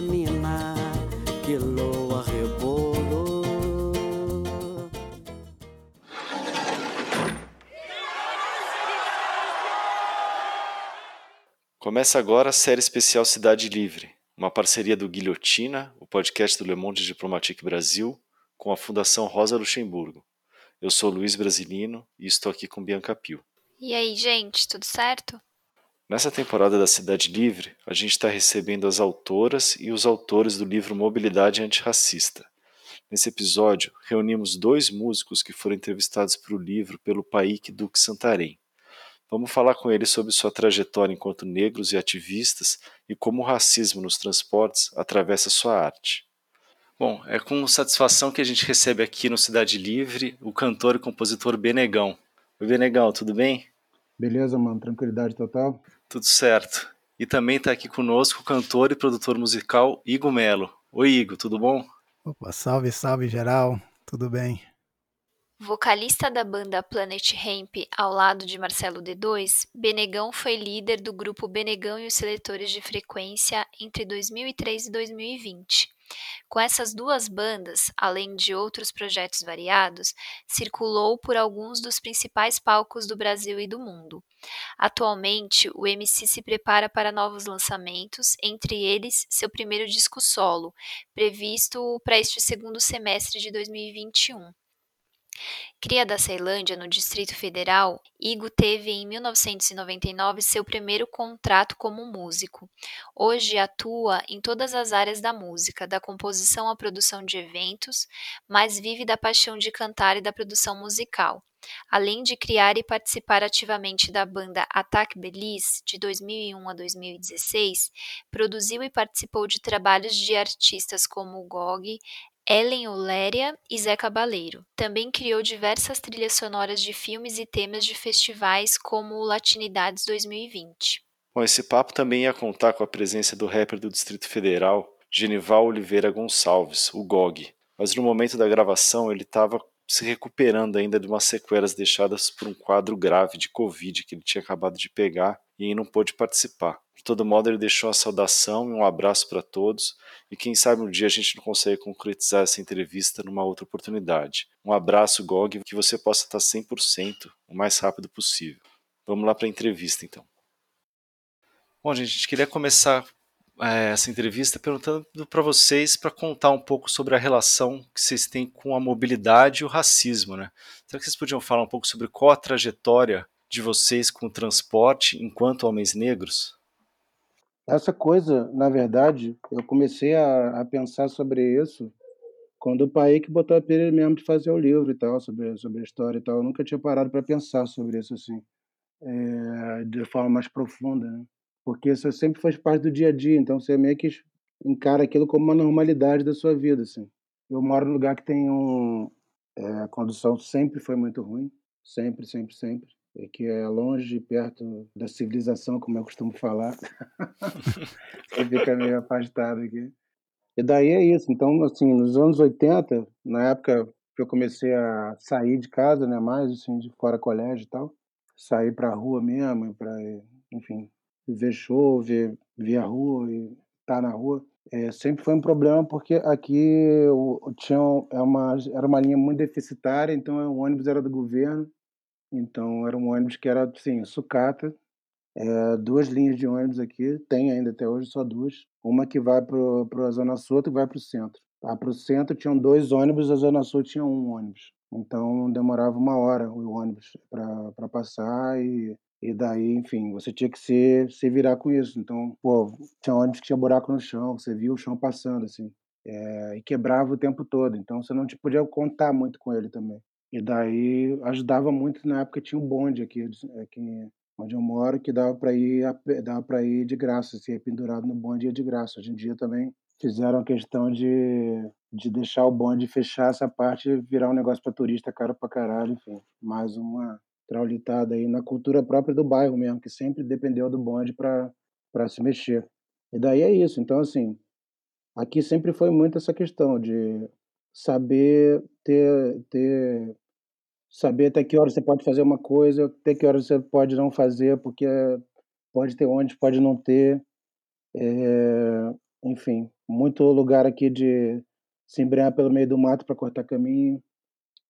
canina que loa rebolo. Começa agora a série especial Cidade Livre, uma parceria do Guilhotina, o podcast do Le Monde Diplomatique Brasil, com a Fundação Rosa Luxemburgo. Eu sou Luiz Brasilino e estou aqui com Bianca Pio. E aí, gente, tudo certo? Nessa temporada da Cidade Livre, a gente está recebendo as autoras e os autores do livro Mobilidade Antirracista. Nesse episódio, reunimos dois músicos que foram entrevistados para o livro pelo Paik Duque Santarém. Vamos falar com eles sobre sua trajetória enquanto negros e ativistas e como o racismo nos transportes atravessa sua arte. Bom, é com satisfação que a gente recebe aqui no Cidade Livre o cantor e compositor Benegão. Oi, Benegão, tudo bem? Beleza, mano, tranquilidade total. Tudo certo. E também está aqui conosco o cantor e produtor musical Igor Melo. Oi, Igor, tudo bom? Opa, salve, salve geral, tudo bem? Vocalista da banda Planet Hemp ao lado de Marcelo D2, Benegão foi líder do grupo Benegão e os Seletores de Frequência entre 2003 e 2020. Com essas duas bandas, além de outros projetos variados, circulou por alguns dos principais palcos do Brasil e do mundo. Atualmente, o MC se prepara para novos lançamentos, entre eles seu primeiro disco solo, previsto para este segundo semestre de 2021. Cria da Ceilândia, no Distrito Federal, Igo teve em 1999 seu primeiro contrato como músico. Hoje atua em todas as áreas da música, da composição à produção de eventos, mas vive da paixão de cantar e da produção musical. Além de criar e participar ativamente da banda Attack Belize de 2001 a 2016, produziu e participou de trabalhos de artistas como Gog, Ellen Oléria e Zé Cabaleiro. Também criou diversas trilhas sonoras de filmes e temas de festivais como o Latinidades 2020. Bom, esse papo também ia contar com a presença do rapper do Distrito Federal, Genival Oliveira Gonçalves, o GOG. Mas no momento da gravação ele estava se recuperando ainda de umas sequelas deixadas por um quadro grave de Covid que ele tinha acabado de pegar e não pôde participar. De todo modo, ele deixou uma saudação e um abraço para todos, e quem sabe um dia a gente não consegue concretizar essa entrevista numa outra oportunidade. Um abraço, Gog, que você possa estar 100% o mais rápido possível. Vamos lá para a entrevista, então. Bom, gente, a gente queria começar é, essa entrevista perguntando para vocês para contar um pouco sobre a relação que vocês têm com a mobilidade e o racismo, né? Será que vocês podiam falar um pouco sobre qual a trajetória de vocês com o transporte enquanto homens negros? Essa coisa, na verdade, eu comecei a, a pensar sobre isso quando o pai que botou a pilha mesmo de fazer o livro e tal, sobre, sobre a história e tal. Eu nunca tinha parado para pensar sobre isso assim, é, de forma mais profunda, né? Porque isso sempre faz parte do dia a dia, então você meio que encara aquilo como uma normalidade da sua vida, assim. Eu moro num lugar que tem um... É, a condução sempre foi muito ruim, sempre, sempre, sempre que é longe e perto da civilização, como eu costumo falar. Você fica meio afastado aqui. E daí é isso. Então, assim, nos anos 80, na época que eu comecei a sair de casa, né, mais assim, de fora colégio e tal, sair para a rua mesmo, para, enfim, ver show, ver, ver a rua e estar tá na rua, é, sempre foi um problema porque aqui o, tinha é uma, era uma linha muito deficitária, então o ônibus era do governo, então era um ônibus que era assim, sucata, é, duas linhas de ônibus aqui, tem ainda até hoje só duas. Uma que vai para a Zona Sul, outra que vai para o centro. Ah, para o centro tinham dois ônibus, a Zona Sul tinha um ônibus. Então demorava uma hora o ônibus para passar e, e daí, enfim, você tinha que se, se virar com isso. Então, pô, tinha ônibus que tinha buraco no chão, você via o chão passando, assim. É, e quebrava o tempo todo, então você não te podia contar muito com ele também. E daí ajudava muito, na época tinha um bonde aqui, aqui onde eu moro, que dava para ir, para ir de graça, se ia pendurado no bonde ia de graça. Hoje em dia também fizeram questão de, de deixar o bonde fechar essa parte e virar um negócio para turista caro para caralho, enfim. Mais uma traulitada aí na cultura própria do bairro mesmo, que sempre dependeu do bonde para se mexer. E daí é isso. Então, assim, aqui sempre foi muito essa questão de saber ter, ter saber até que hora você pode fazer uma coisa, até que hora você pode não fazer, porque pode ter onde, pode não ter. É, enfim, muito lugar aqui de se embrenhar pelo meio do mato para cortar caminho,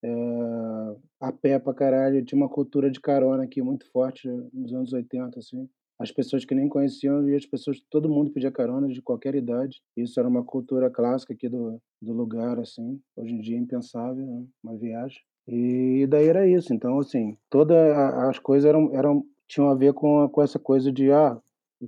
é, a pé pra caralho. Tinha uma cultura de carona aqui muito forte nos anos 80, assim. As pessoas que nem conheciam e as pessoas, todo mundo pedia carona de qualquer idade. Isso era uma cultura clássica aqui do, do lugar, assim. Hoje em dia é impensável, né? uma viagem. E daí era isso. Então, assim, todas as coisas eram, eram tinham a ver com, com essa coisa de, ah,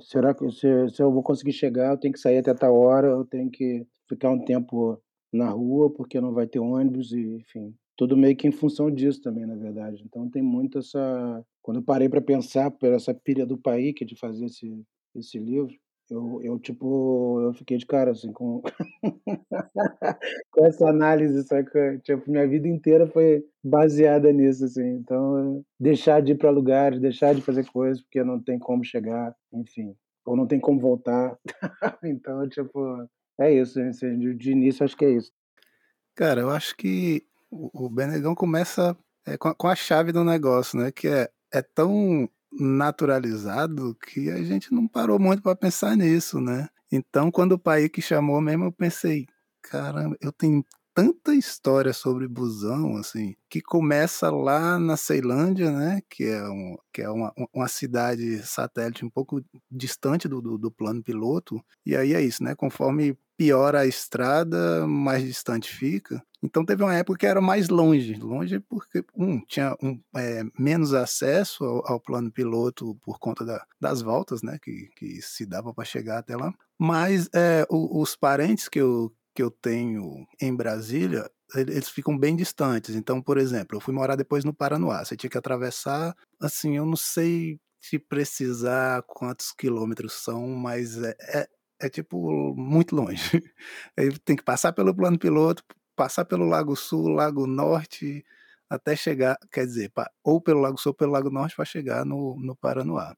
será que se, se eu vou conseguir chegar, eu tenho que sair até tal hora, eu tenho que ficar um tempo na rua porque não vai ter ônibus e, enfim, tudo meio que em função disso também, na verdade. Então tem muito essa quando eu parei para pensar por essa pilha do Paik de fazer esse esse livro, eu eu, tipo, eu fiquei de cara, assim, com com essa análise, saca. Tipo, minha vida inteira foi baseada nisso, assim. Então, deixar de ir para lugares, deixar de fazer coisas, porque não tem como chegar, enfim, ou não tem como voltar. Então, tipo, é isso, assim, de início acho que é isso. Cara, eu acho que o Benegão começa, eh, com a com a chave do negócio, né, que é é tão naturalizado que a gente não parou muito para pensar nisso, né. Então quando o Paik chamou mesmo eu pensei: "Caramba, eu tenho tanta história sobre busão, assim, que começa lá na Ceilândia, né, que é um que é uma uma cidade satélite um pouco distante do do do plano piloto, e aí é isso, né, conforme piora a estrada, mais distante fica. Então teve uma época que era mais longe, longe porque, um, tinha um, eh, menos acesso ao ao plano piloto por conta da das voltas, né, que que se dava para chegar até lá, mas, eh, o os parentes que eu que eu tenho em Brasília, ele eles ficam bem distantes. Então, por exemplo, eu fui morar depois no Paranoá, você tinha que atravessar, assim, eu não sei te precisar quantos quilômetros são, mas é é é, tipo, muito longe. Aí tem que passar pelo plano piloto, passar pelo Lago Sul, Lago Norte, até chegar quer dizer, ou pelo Lago Sul ou pelo Lago Norte para chegar no no Paranoá.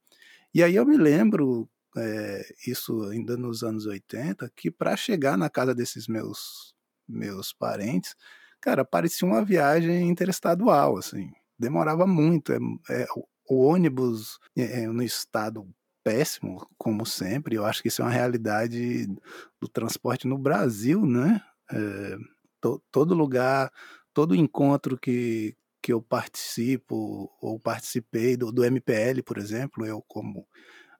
E aí eu me lembro, eh, isso ainda nos anos 80, que para chegar na casa desses meus meus parentes, cara, parecia uma viagem interestadual, assim, demorava muito, eh eh, o ônibus, eh eh, no estado péssimo, como sempre, eu acho que isso é uma realidade do transporte no Brasil, né, eh, to todo lugar, todo encontro que que eu participo ou participei do do MPL, por exemplo, eu como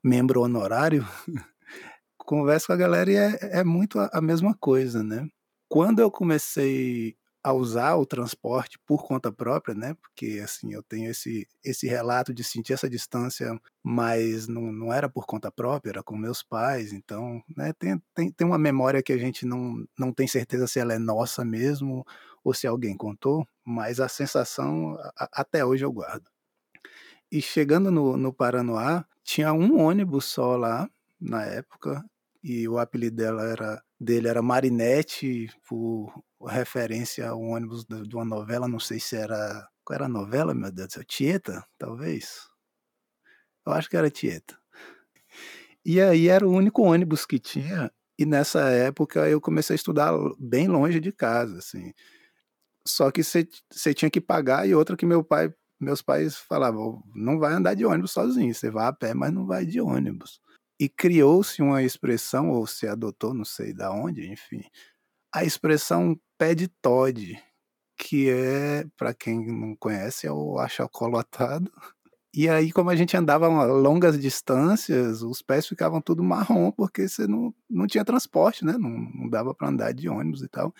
membro honorário, converso com a galera e é é muito a a mesma coisa, né. Quando eu comecei a usar o transporte por conta própria, né, porque, assim, eu tenho esse esse relato de sentir essa distância, mas não não era por conta própria, era com meus pais, então, né, tem tem tem uma memória que a gente não não tem certeza se ela é nossa mesmo ou se alguém contou, mas a sensação a até hoje eu guardo. E chegando no no Paranoá, tinha um ônibus só lá, na época, e o apelido dela era dele era Marinette, por referência a um ônibus de uma novela, não sei se era qual era a novela, meu Deus do céu, Tieta, talvez? Eu acho que era Tieta. E aí era o único ônibus que tinha, e nessa época eu comecei a estudar bem longe de casa, assim. Só que você tinha que pagar e outra que meu pai meus pais falavam: "Não vai andar de ônibus sozinho, você vai a pé, mas não vai de ônibus". E criou-se uma expressão, ou se adotou, não sei da onde, enfim, a expressão "pé de Tod", que é, para quem não conhece, é o achocolatado. E aí, como a gente andava longas distâncias, os pés ficavam tudo marrom, porque você não não tinha transporte, né, não não dava para andar de ônibus e tal.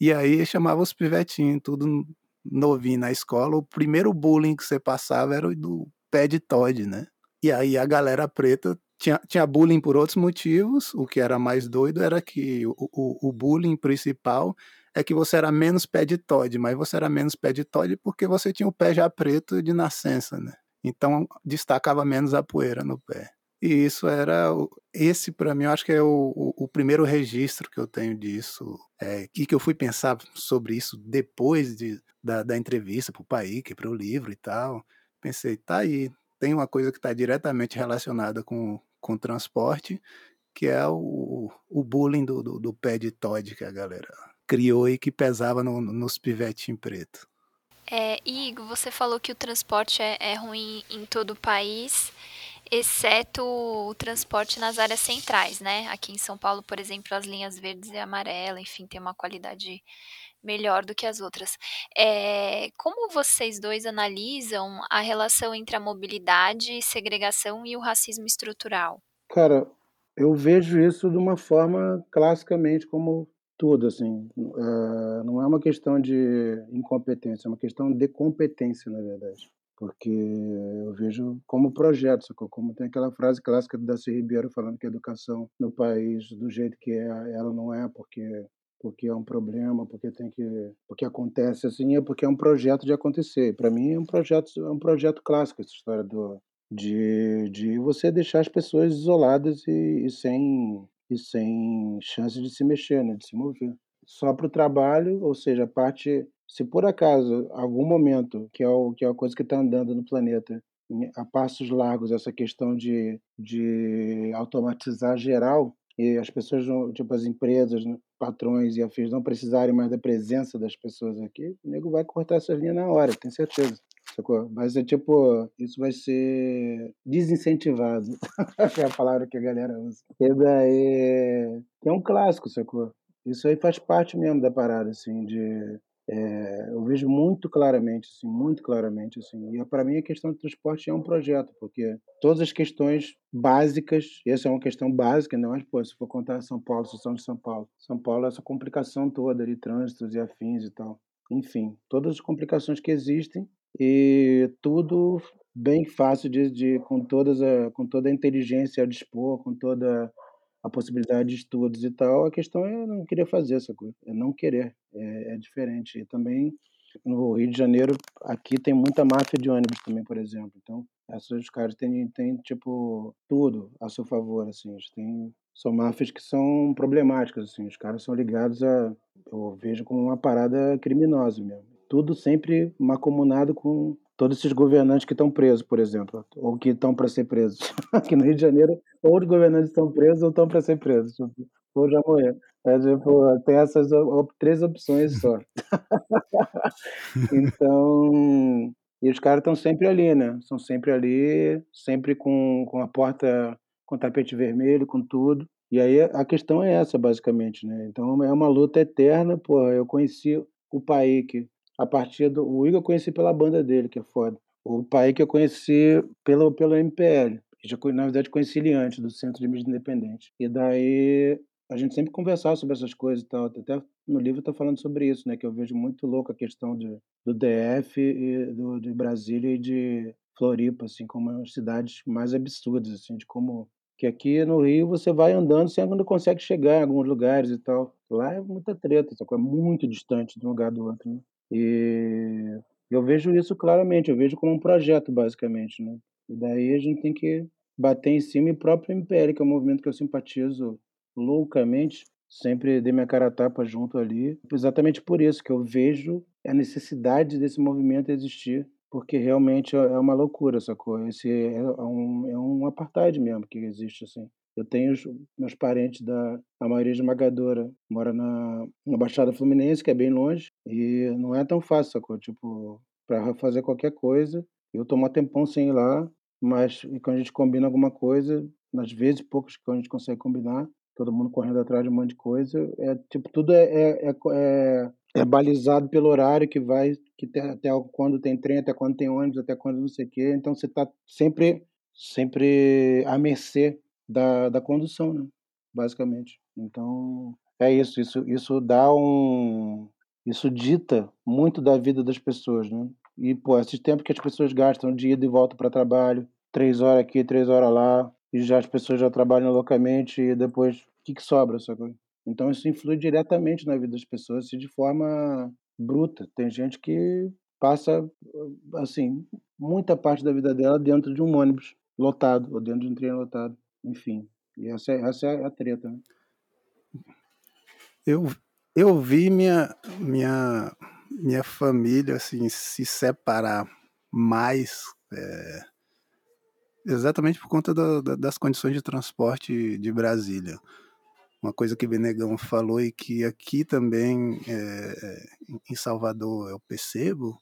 E aí chamava os pivetinho, tudo novinho na escola, o primeiro bullying que você passava era o do pé de Tod, né. E aí a galera preta tinha tinha bullying por outros motivos, o que era mais doido era que o o o bullying principal é que você era menos pé de Tod, mas você era menos pé de Tod porque você tinha o pé já preto de nascença, né. Então destacava menos a poeira no pé. E isso era esse para mim eu acho que é o o o primeiro registro que eu tenho disso, eh, e que eu fui pensar sobre isso depois de da da entrevista para o Paik, para o livro e tal, pensei: "Tá aí, tem uma coisa que está diretamente relacionada com com transporte, que é o o bullying do do do pé de Tod que a galera criou e que pesava no nos pivetinho preto". É, Igor, você falou que o transporte é é ruim em todo o país, exceto o transporte nas áreas centrais, né? Aqui em São Paulo, por exemplo, as linhas verdes e amarela, enfim, tem uma qualidade melhor do que as outras. É, como vocês dois analisam a relação entre a mobilidade, segregação e o racismo estrutural? Cara, eu vejo isso de uma forma classicamente como tudo, assim. Eh, não é uma questão de incompetência, é uma questão de competência, na verdade. Porque eu vejo como projeto, sacou? Como tem aquela frase clássica do Darcy Ribeiro falando que a educação no país, do jeito que é, ela não é porque porque é um problema, porque tem que porque acontece assim, é porque é um projeto de acontecer. Para mim é um projeto é um projeto clássico essa história do de de você deixar as pessoas isoladas e e sem e sem chance de se mexer, né, de se mover. Só para o trabalho, ou seja, a parte se por acaso, algum momento, que é o que é a coisa que está andando no planeta, a passos largos, essa questão de de automatizar geral, e as pessoas tipo, as empresas, né, patrões e afins não precisarem mais da presença das pessoas aqui, o nego vai cortar essas linhas na hora, tenho certeza, sacou? Mas é tipo, isso vai ser desincentivado, é a palavra que a galera usa. E daí é um clássico, sacou? Isso aí faz parte mesmo da parada, assim, de eh, eu vejo muito claramente, assim, muito claramente, assim. E para mim a questão do transporte é um projeto, porque todas as questões básicas, essa é uma questão básica, não é, pô, se for contar São Paulo, situação de São Paulo. São Paulo, essa complicação toda de trânsitos e afins e tal. Enfim, todas as complicações que existem e tudo bem fácil de, de com todas a, com toda a inteligência a dispor, com toda a possibilidade de estudos e tal, a questão é não querer fazer essa coisa, é não querer, é, é diferente. E também no Rio de Janeiro, aqui tem muita máfia de ônibus também, por exemplo. Então, esses caras têm, têm tipo tudo a seu favor, assim. Eles têm, são máfias que são problemáticas, assim. Os caras são ligados a, eu vejo como uma parada criminosa mesmo. Tudo sempre macomunado com todos esses governantes que estão presos, por exemplo, ou que estão para ser presos. Aqui no Rio de Janeiro, ou os governantes estão presos ou estão para ser presos, tipo, ou já morreram. É, tipo, tem essas op três opções só. então, e os caras estão sempre ali, né? São sempre ali, sempre com, com a porta, com tapete vermelho, com tudo. E aí a questão é essa, basicamente, né? Então é uma luta eterna, pô. Eu conheci o Paik a partir do. O Igor eu conheci pela banda dele, que é foda. O Paik eu conheci pelo, pelo MPL. Já, na verdade, conheci ele antes, do Centro de Mídia Independente. E daí a gente sempre conversava sobre essas coisas e tal. Até no livro está falando sobre isso, né? Que eu vejo muito louco a questão de, do DF, e do, de Brasília e de Floripa, assim, como as cidades mais absurdas, assim, de como que aqui no Rio você vai andando, você não consegue chegar em alguns lugares e tal. Lá é muita treta, é muito distante de um lugar do outro, né? E eu vejo isso claramente, eu vejo como um projeto, basicamente, né? E daí a gente tem que bater em cima e o próprio MPL, que é um movimento que eu simpatizo loucamente, sempre dei minha cara a tapa junto ali, exatamente por isso que eu vejo a necessidade desse movimento existir, porque realmente é, é uma loucura, sacou? Esse é um, é um apartheid mesmo que existe, assim. Eu tenho os meus parentes da a maioria esmagadora mora na na Baixada Fluminense, que é bem longe, e não é tão fácil, sacou? Tipo, para fazer qualquer coisa, eu tô mó tempão sem ir lá, mas quando a gente combina alguma coisa, nas vezes poucas que a gente consegue combinar, todo mundo correndo atrás de um monte de coisa, é tipo, tudo é é é é é balizado pelo horário que vai que tem até quando tem trem, até quando tem ônibus, até quando não sei o quê, então você tá sempre sempre à mercê da da condução, né, basicamente. Então, é isso, isso isso dá um isso dita muito da vida das pessoas, né. E, pô, esse tempo que as pessoas gastam de ida e volta para trabalho, 3 horas aqui, 3 horas lá, e já as pessoas já trabalham loucamente e depois o que que sobra, sacou? Então isso influi diretamente na vida das pessoas, assim, de forma bruta. Tem gente que passa, assim, muita parte da vida dela dentro de um ônibus lotado ou dentro de um trem lotado. Enfim, essa é, essa é a treta, né? Eu, eu vi minha, minha, minha família assim, se separar mais é, exatamente por conta do, das condições de transporte de Brasília. Uma coisa que Benegão falou e que aqui também é, em Salvador eu percebo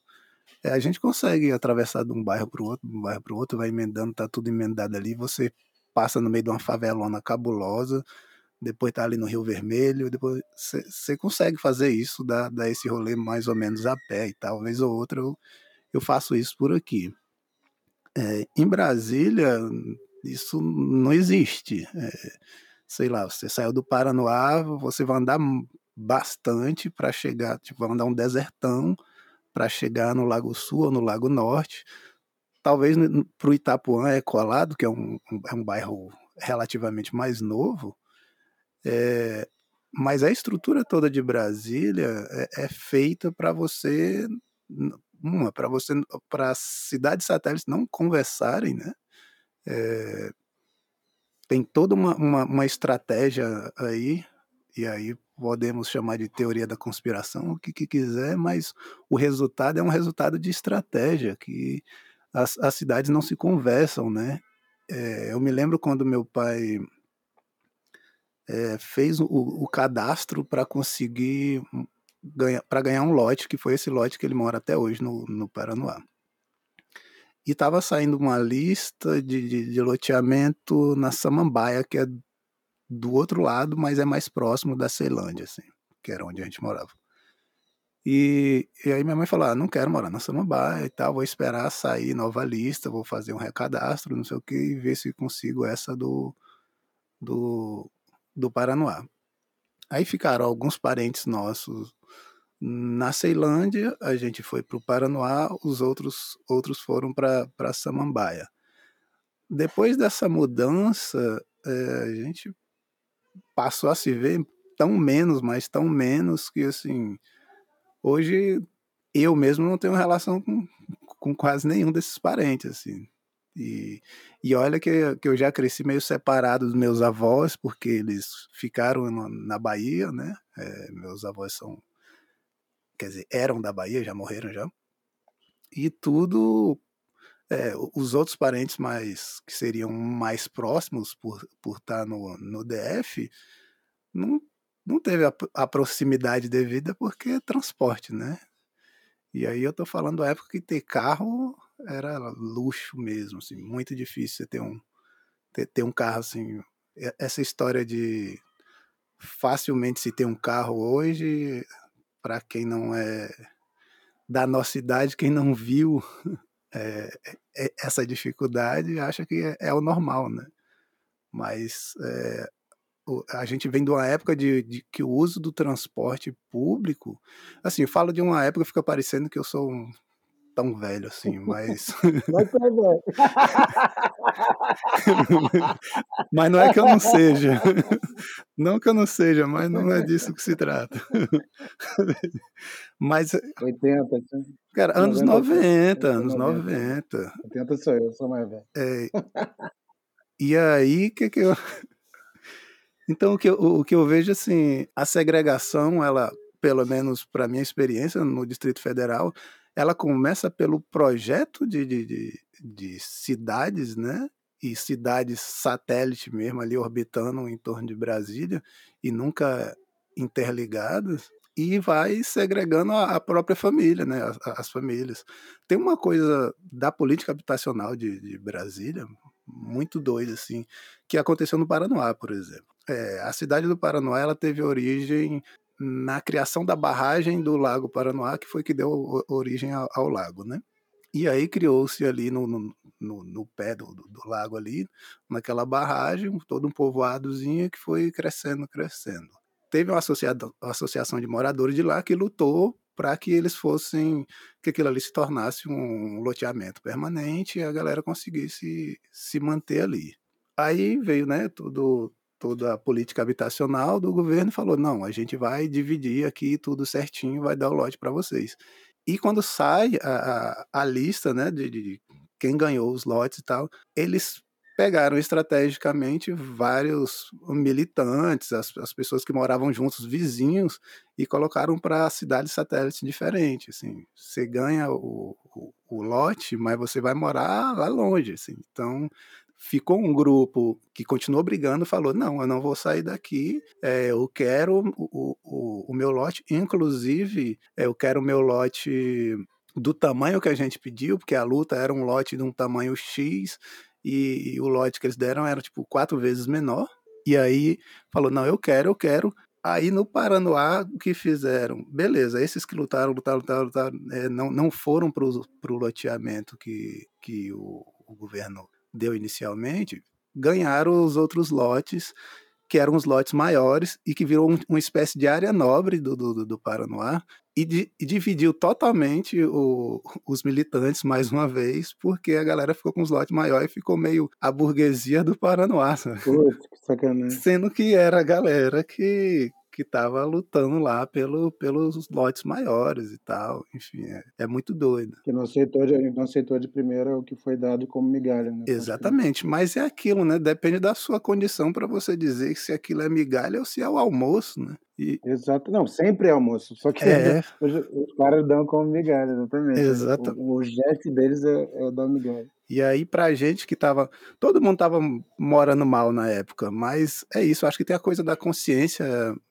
É, a gente consegue atravessar de um bairro para o outro, de um bairro para o outro, vai emendando, tá tudo emendado ali, você passa no meio de uma favelona cabulosa, depois tá ali no Rio Vermelho, depois você consegue fazer isso, dar, dar esse rolê mais ou menos a pé e tal, vez ou outra eu, eu faço isso por aqui. É, em Brasília, isso não existe. É, sei lá, você saiu do Paranoá, você vai andar bastante para chegar, tipo, vai andar um desertão para chegar no Lago Sul ou no Lago Norte. Talvez para o Itapuã é colado, que é um, é um bairro relativamente mais novo, é, mas a estrutura toda de Brasília é, é feita para você, uma, para você, para as cidades satélites não conversarem, né? É, tem toda uma, uma, uma estratégia aí, e aí podemos chamar de teoria da conspiração, o que, que, quiser, mas o resultado é um resultado de estratégia, que as, as cidades não se conversam, né? É, eu me lembro quando meu pai é, fez o, o cadastro para conseguir ganhar, para ganhar um lote, que foi esse lote que ele mora até hoje no, no Paranoá. E estava saindo uma lista de, de, de, loteamento na Samambaia, que é do outro lado, mas é mais próximo da Ceilândia, assim, que era onde a gente morava. E, e aí minha mãe falou: ah, não quero morar na Samambaia e tal, vou esperar sair nova lista, vou fazer um recadastro, não sei o que, e ver se consigo essa do, do, do Paranoá. Aí ficaram alguns parentes nossos na Ceilândia, a gente foi para o Paranoá, os outros, outros foram para Samambaia. Depois dessa mudança, é, a gente passou a se ver tão menos, mas tão menos que assim, hoje eu mesmo não tenho relação com, com quase nenhum desses parentes, assim. E, e olha que, que eu já cresci meio separado dos meus avós, porque eles ficaram na Bahia, né? É, meus avós são quer dizer, eram da Bahia, já morreram já. E tudo, é, os outros parentes mais que seriam mais próximos por, por estar no, no DF, não, não teve a, a proximidade devida porque é transporte, né? E aí eu tô falando da época que ter carro era luxo mesmo, assim, muito difícil você ter um, ter, ter um carro assim. Essa história de facilmente se ter um carro hoje para quem não é da nossa idade, quem não viu é, é, essa dificuldade, acha que é, é o normal, né? Mas é, a gente vem de uma época de, de, que o uso do transporte público, assim, eu falo de uma época, fica parecendo que eu sou um tão velho assim, mas. Mas velho. mas não é que eu não seja. Não que eu não seja, mas não é disso que se trata. Mas. 80, Cara, anos 90, anos 90. 80 sou eu, sou mais velho. É, e aí, o que, que eu. Então, o que, eu, o que eu vejo, assim, a segregação, ela, pelo menos para minha experiência no Distrito Federal, ela começa pelo projeto de, de, de, de cidades, né? E cidades satélite mesmo ali orbitando em torno de Brasília e nunca interligadas e vai segregando a, própria família, né? As, as, famílias. Tem uma coisa da política habitacional de, de, Brasília muito doida, assim, que aconteceu no Paranoá, por exemplo. É, a cidade do Paranoá ela teve origem na criação da barragem do Lago Paranoá, que foi que deu origem ao, ao lago, né? E aí criou-se ali no, no, no, pé do, do, do, lago ali, naquela barragem, todo um povoadozinho que foi crescendo, crescendo. Teve uma, uma associação de moradores de lá que lutou para que eles fossem, que aquilo ali se tornasse um loteamento permanente e a galera conseguisse se manter ali. Aí veio, né, tudo, toda a política habitacional do governo falou: não, a gente vai dividir aqui tudo certinho, vai dar o lote para vocês. E quando sai a, a, a lista né, de, de, quem ganhou os lotes e tal, eles pegaram estrategicamente vários militantes, as, as pessoas que moravam juntos, vizinhos, e colocaram para cidades satélites diferentes. Assim, você ganha o, o, o, lote, mas você vai morar lá longe. Assim. Então, ficou um grupo que continuou brigando, falou: não, eu não vou sair daqui, é, eu quero o, o, o meu lote, inclusive, é, eu quero o meu lote do tamanho que a gente pediu, porque a luta era um lote de um tamanho X e, e o lote que eles deram era tipo quatro vezes menor. E aí falou: não, eu quero, eu quero. Aí no Paranoá, o que fizeram? Beleza, esses que lutaram, lutaram, lutaram, lutaram é, não, não foram para o loteamento que, que o, o governo deu inicialmente, ganharam os outros lotes, que eram os lotes maiores e que virou um, uma espécie de área nobre do, do, do Paranoá e, di, e dividiu totalmente o, os militantes mais uma vez, porque a galera ficou com os lotes maiores e ficou meio a burguesia do Paranoá. Putz, que sacanagem. Sendo que era a galera que, que estava lutando lá pelo, pelos lotes maiores e tal. Enfim, é, é muito doido. Que não aceitou, de, não aceitou de primeira o que foi dado como migalha, né? Exatamente, mas é aquilo, né? Depende da sua condição para você dizer se aquilo é migalha ou se é o almoço, né? E... Exato, não, sempre é almoço, só que é. os, os, caras dão como migalha, exatamente. Exato. O, o gesto deles é, é dar migalha. E aí, pra gente que tava. Todo mundo tava morando mal na época, mas é isso, acho que tem a coisa da consciência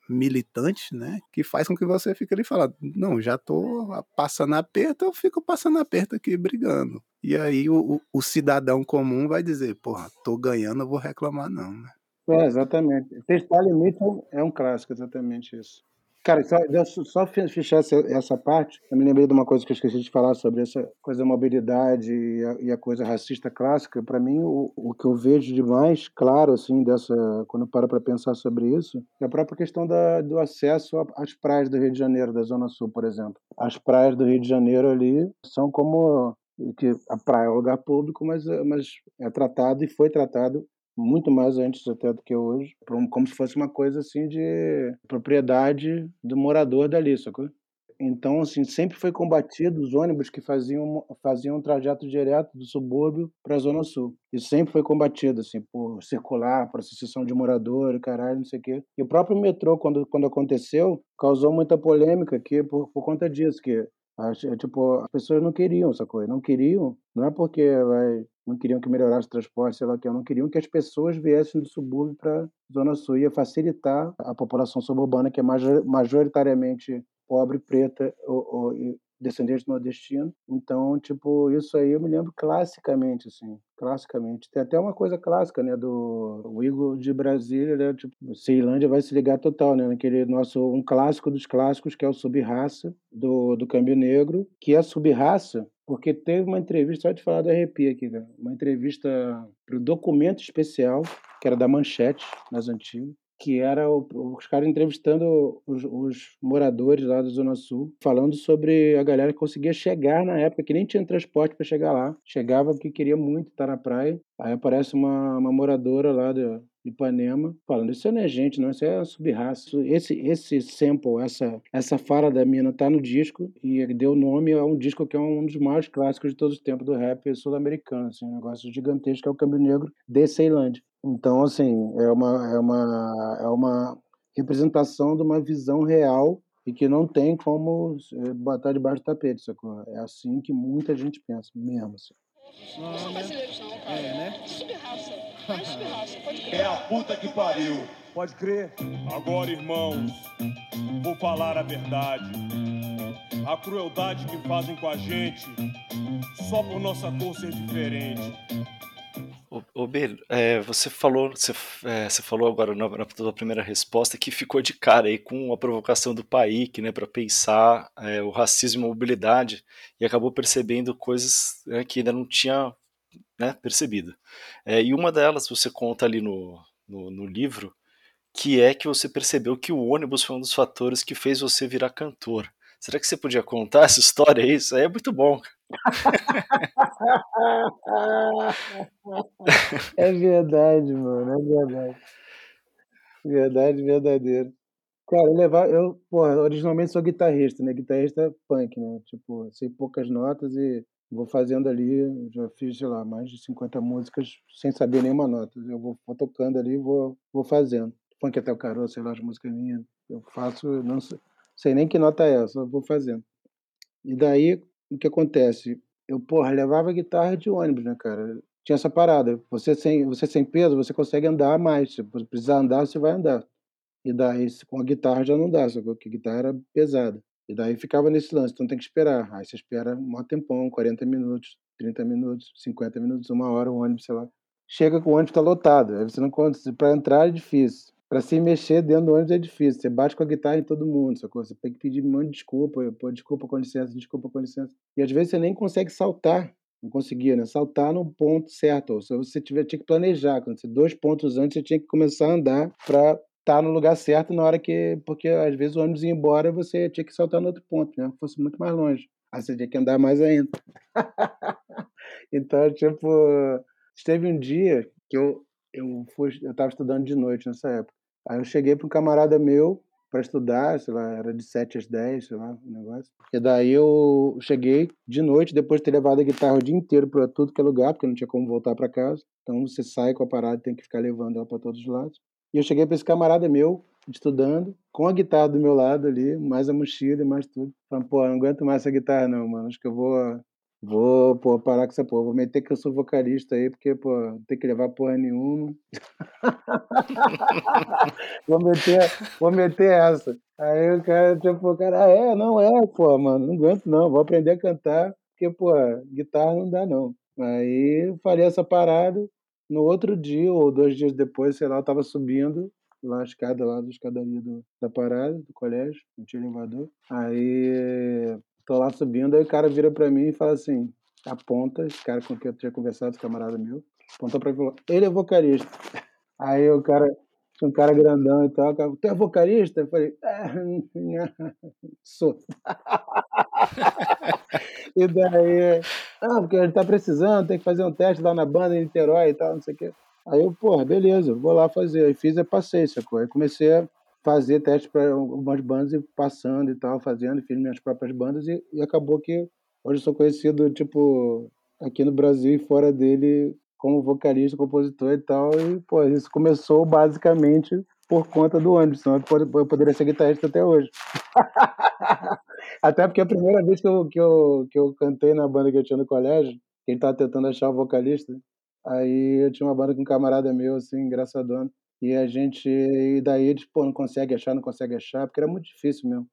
militante, né? Que faz com que você fique ali falando, não, já tô passando aperto, eu fico passando aperto aqui brigando. E aí o, o cidadão comum vai dizer, porra, tô ganhando, eu vou reclamar, não, né? É, exatamente. Testar limite é um clássico, exatamente isso. Cara, só, só fechar essa, essa parte, eu me lembrei de uma coisa que eu esqueci de falar sobre essa coisa da mobilidade e a, e a coisa racista clássica. Para mim, o, o que eu vejo de mais claro, assim, dessa, quando eu paro para pensar sobre isso, é a própria questão da, do acesso às praias do Rio de Janeiro, da Zona Sul, por exemplo. As praias do Rio de Janeiro ali são como que a praia é um lugar público, mas, mas é tratado e foi tratado muito mais antes até do que hoje, como se fosse uma coisa assim de propriedade do morador dali, sacou? Então, assim, sempre foi combatido os ônibus que faziam, faziam um trajeto direto do subúrbio para a Zona Sul. E sempre foi combatido, assim, por circular, por associação de moradores, caralho, não sei o quê. E o próprio metrô, quando, quando aconteceu, causou muita polêmica aqui por, por conta disso, que é, tipo, as pessoas não queriam essa coisa, não queriam, não é porque vai, não queriam que melhorasse o transporte, sei lá o que, não queriam que as pessoas viessem do subúrbio para Zona Sul, ia facilitar a população suburbana, que é majoritariamente pobre, preta ou, ou descendente nordestino. Então, tipo, isso aí eu me lembro classicamente, assim, classicamente. Tem até uma coisa clássica, né, do Igor de Brasília, né, tipo, Ceilândia vai se ligar total, né, naquele nosso, um clássico dos clássicos, que é o Subraça, do, do Câmbio Negro, que é Subraça, porque teve uma entrevista, só de falar do arrepio aqui, né, uma entrevista para o Documento Especial, que era da Manchete, nas antigas, que era o, os caras entrevistando os, os, moradores lá da Zona Sul, falando sobre a galera que conseguia chegar na época, que nem tinha transporte para chegar lá. Chegava porque queria muito estar na praia. Aí aparece uma, uma moradora lá de, Ipanema, falando, isso não é gente, não, isso é subraça. Esse, esse sample, essa, essa fala da mina tá no disco e deu nome a um disco que é um dos maiores clássicos de todos os tempos do rap sul-americano, assim, um negócio gigantesco, que é o Câmbio Negro de Ceilândia. Então, assim, é uma, é uma, é uma representação de uma visão real e que não tem como eh, botar debaixo do tapete, sacou? É assim que muita gente pensa, mesmo. Assim. Não, são brasileiros não, cara. É, né? Subraça. É subraça, pode crer. É a puta que pariu. Pode crer. Agora, irmãos, vou falar a verdade. A crueldade que fazem com a gente só por nossa cor ser diferente. Ô, B, é, você falou, você, é, você falou agora na, na tua primeira resposta que ficou de cara aí com a provocação do PAIC, né, para pensar é, o racismo e mobilidade e acabou percebendo coisas né, que ainda não tinha né, percebido. É, e uma delas você conta ali no, no, no livro que é que você percebeu que o ônibus foi um dos fatores que fez você virar cantor. Será que você podia contar essa história? Isso aí é muito bom. É verdade, mano, é verdade. Verdade verdadeira. Cara, eu levar, eu, porra, originalmente sou guitarrista, né? Guitarrista punk, né? Tipo, sei poucas notas e vou fazendo ali, já fiz, sei lá, mais de 50 músicas sem saber nenhuma nota. Eu vou, vou tocando ali vou, vou fazendo. Punk até o caroço, sei lá, as músicas minhas. Eu faço, não sei, sei nem que nota é eu vou fazendo. E daí, o que acontece? Eu, porra, levava guitarra de ônibus, né, cara? Tinha essa parada. Você sem, você sem peso, você consegue andar mais. Se precisar andar, você vai andar. E daí, com a guitarra já não dá, só a guitarra era pesada. E daí ficava nesse lance, então tem que esperar. Aí você espera um tempão, 40 minutos, 30 minutos, 50 minutos, uma hora, o ônibus, sei lá. Chega com o ônibus tá lotado, aí você não conta, para entrar é difícil. Para se mexer dentro do ônibus é difícil. Você bate com a guitarra em todo mundo, sacou? Você tem que pedir um monte de desculpa, pô, desculpa com licença, desculpa com licença. E às vezes você nem consegue saltar não conseguia, né? Saltar no ponto certo. Ou se você tiver, tinha que planejar. Quando você dois pontos antes, você tinha que começar a andar para estar tá no lugar certo na hora que. Porque às vezes o ônibus ia embora você tinha que saltar no outro ponto, né? Fosse muito mais longe. Aí você tinha que andar mais ainda. então, tipo, teve um dia que eu, eu, fui, eu tava estudando de noite nessa época. Aí eu cheguei para um camarada meu para estudar, sei lá, era de 7 às 10, sei lá, o negócio. E daí eu cheguei de noite, depois de ter levado a guitarra o dia inteiro para tudo que é lugar, porque não tinha como voltar para casa. Então você sai com a parada, tem que ficar levando ela para todos os lados. E eu cheguei para esse camarada meu, estudando, com a guitarra do meu lado ali, mais a mochila e mais tudo. Falei, pô, não aguento mais essa guitarra não, mano. Acho que eu vou Vou, pô, parar com essa porra. Vou meter que eu sou vocalista aí, porque, pô, não tem que levar porra nenhuma. vou, meter, vou meter essa. Aí o cara, tipo, o cara, ah, é, não é, pô, mano, não aguento não, vou aprender a cantar, porque, pô, guitarra não dá não. Aí falei essa parada. No outro dia, ou dois dias depois, sei lá, eu tava subindo lá a escada lá da escadaria do, da parada, do colégio, não tinha elevador. Aí Tô lá subindo, aí o cara vira pra mim e fala assim, aponta, esse cara com quem eu tinha conversado, camarada meu, apontou pra mim e falou, ele é vocalista. Aí o cara, um cara grandão e tal, cara, tu é vocalista? Eu falei, é, sou. e daí, ah, porque ele tá precisando, tem que fazer um teste lá na banda em Niterói e tal, não sei o quê. Aí eu, porra, beleza, vou lá fazer. Aí fiz e passei, sacou? Aí comecei a fazer teste para algumas bandas e passando e tal, fazendo, fiz minhas próprias bandas e, e, acabou que hoje eu sou conhecido, tipo, aqui no Brasil e fora dele como vocalista, compositor e tal, e, pô, isso começou basicamente por conta do senão eu poderia ser guitarrista até hoje. até porque a primeira vez que eu, que, eu, que eu cantei na banda que eu tinha no colégio, ele tava tentando achar o vocalista, aí eu tinha uma banda com um camarada meu, assim, engraçadona, e a gente, e daí eles, pô, não consegue achar, não consegue achar, porque era muito difícil mesmo,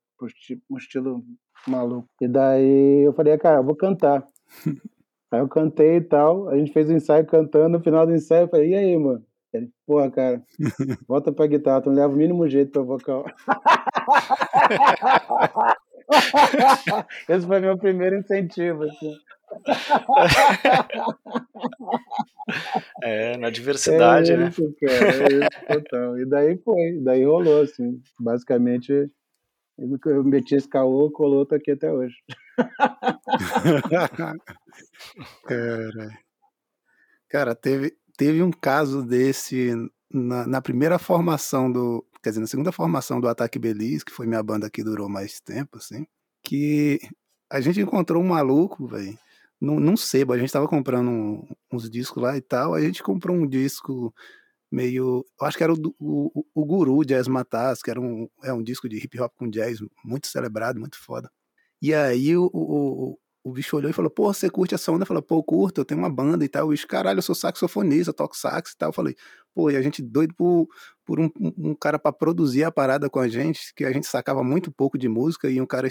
um estilo maluco. E daí eu falei, cara, eu vou cantar. aí eu cantei e tal, a gente fez o ensaio cantando, no final do ensaio eu falei, e aí, mano? Ele, porra, cara, volta pra guitarra, tu não leva o mínimo jeito pra vocal. Esse foi meu primeiro incentivo, assim. É, na diversidade, é né? isso, né? Cara, é isso, total. E daí foi, daí rolou, assim. Basicamente, eu meti esse caô, colou, tô aqui até hoje. Cara, cara teve, teve um caso desse na, na, primeira formação do. Quer dizer, na segunda formação do Ataque Belize, que foi minha banda que durou mais tempo, assim, que a gente encontrou um maluco, velho, num, sebo. A gente tava comprando uns discos lá e tal. A gente comprou um disco meio. Eu acho que era o, o, o Guru Jazz Matas, que era um, é um disco de hip hop com jazz muito celebrado, muito foda. E aí o, o, o bicho olhou e falou: Pô, você curte essa onda? Eu falei: Pô, curto, eu tenho uma banda e tal. O bicho, caralho, eu sou saxofonista, toco sax e tal. Eu falei: Pô, e a gente doido por, por um, um cara para produzir a parada com a gente, que a gente sacava muito pouco de música e um cara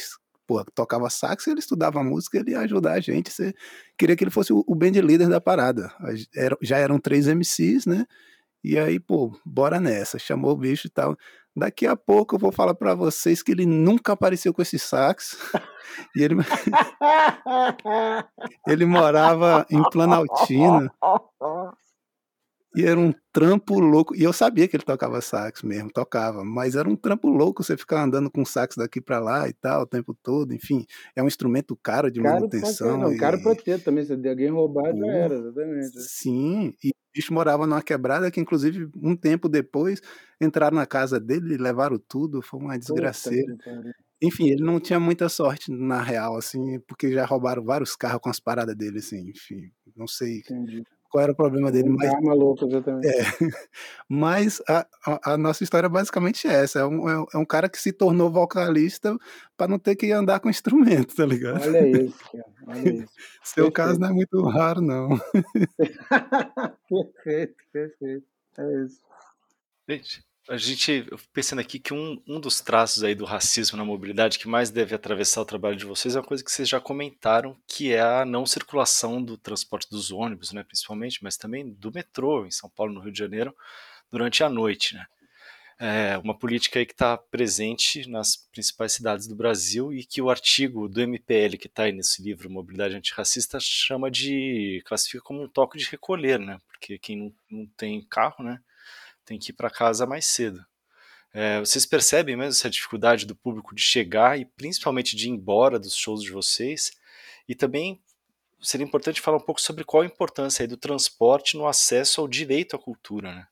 pô, tocava sax, ele estudava música, ele ia ajudar a gente. Você queria que ele fosse o, band leader da parada. Já eram três MCs, né? E aí, pô, bora nessa. Chamou o bicho e tal. Daqui a pouco eu vou falar para vocês que ele nunca apareceu com esse sax. e ele, ele morava em Planaltina. E era um trampo louco. E eu sabia que ele tocava sax mesmo, tocava, mas era um trampo louco você ficar andando com sax daqui para lá e tal, o tempo todo. Enfim, é um instrumento caro de caro manutenção. Não, e... caro pra ter também. Se alguém roubar, já era, exatamente. Sim, e o bicho morava numa quebrada que, inclusive, um tempo depois, entraram na casa dele e levaram tudo. Foi uma desgraceira. Enfim, ele não tinha muita sorte na real, assim, porque já roubaram vários carros com as paradas dele, assim, enfim, não sei. Entendi qual era o problema dele. Mas, é maluco, exatamente. É, mas a, a, a, nossa história é basicamente essa. É um, é, é um cara que se tornou vocalista para não ter que andar com instrumento, tá ligado? Olha isso, cara. Olha isso. Seu perfeito. caso não é muito raro, não. perfeito, perfeito. É isso. Gente, A gente, pensando aqui que um, um dos traços aí do racismo na mobilidade que mais deve atravessar o trabalho de vocês é uma coisa que vocês já comentaram, que é a não circulação do transporte dos ônibus, né, principalmente, mas também do metrô em São Paulo, no Rio de Janeiro, durante a noite, né. É uma política aí que está presente nas principais cidades do Brasil e que o artigo do MPL que está aí nesse livro Mobilidade Antirracista chama de classifica como um toque de recolher, né? Porque quem não, não tem carro, né, tem que ir para casa mais cedo. É, vocês percebem mesmo essa dificuldade do público de chegar e principalmente de ir embora dos shows de vocês? E também seria importante falar um pouco sobre qual a importância do transporte no acesso ao direito à cultura, né?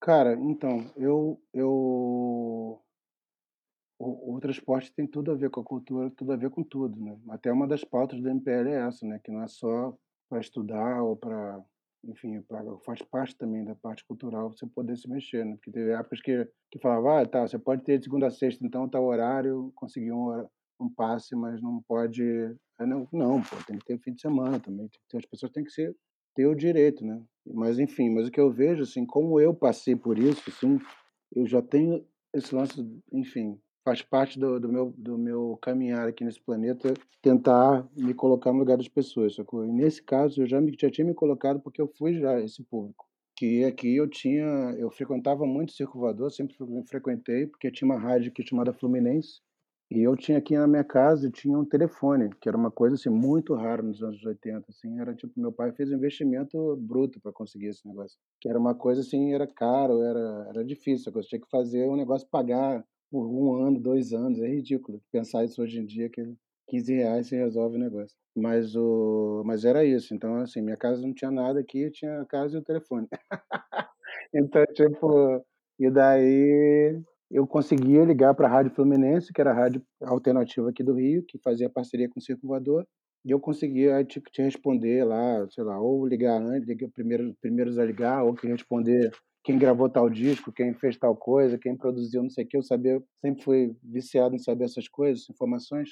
Cara, então, eu eu o o transporte tem tudo a ver com a cultura, tudo a ver com tudo, né. Até uma das pautas do MPL é essa, né, que não é só para estudar ou para, enfim, faz parte também da parte cultural você poder se mexer, né, porque teve épocas que que falava: "Ah, tá, você pode ter de segunda a sexta, então, tal horário, conseguir um um passe, mas não pode" aí não não, pô, tem que ter fim de semana também, ter as pessoas têm que ser ter o direito, né. Mas enfim, mas o que eu vejo, assim, como eu passei por isso, assim, eu já tenho esse lance, enfim, faz parte do do meu do meu caminhar aqui nesse planeta, tentar me colocar no lugar das pessoas, sacou. E nesse caso eu já me já tinha me colocado, porque eu fui já esse público, que aqui eu tinha eu frequentava muito Circo Voador, sempre fre frequentei, porque tinha uma rádio aqui chamada Fluminense, e eu tinha aqui na minha casa, tinha um telefone, que era uma coisa, assim, muito rara nos anos 80, assim, era tipo meu pai fez um investimento bruto para conseguir esse negócio, que era uma coisa, assim, era caro, era era difícil, você tinha que fazer o negócio pagar por 1 ano, 2 anos, é ridículo pensar isso hoje em dia que R$15 você resolve o negócio. Mas o mas era isso, então, assim, minha casa não tinha nada aqui, tinha a casa e o telefone. Então, tipo, e daí eu conseguia ligar pra Rádio Fluminense, que era a rádio alternativa aqui do Rio, que fazia parceria com o Circo Voador, e eu conseguia, que te responder lá, sei lá, ou ligar antes, ligar primeiro primeiros a ligar, ou que responder quem gravou tal disco, quem fez tal coisa, quem produziu não sei o quê, eu sabia sempre fui viciado em saber essas coisas, informações,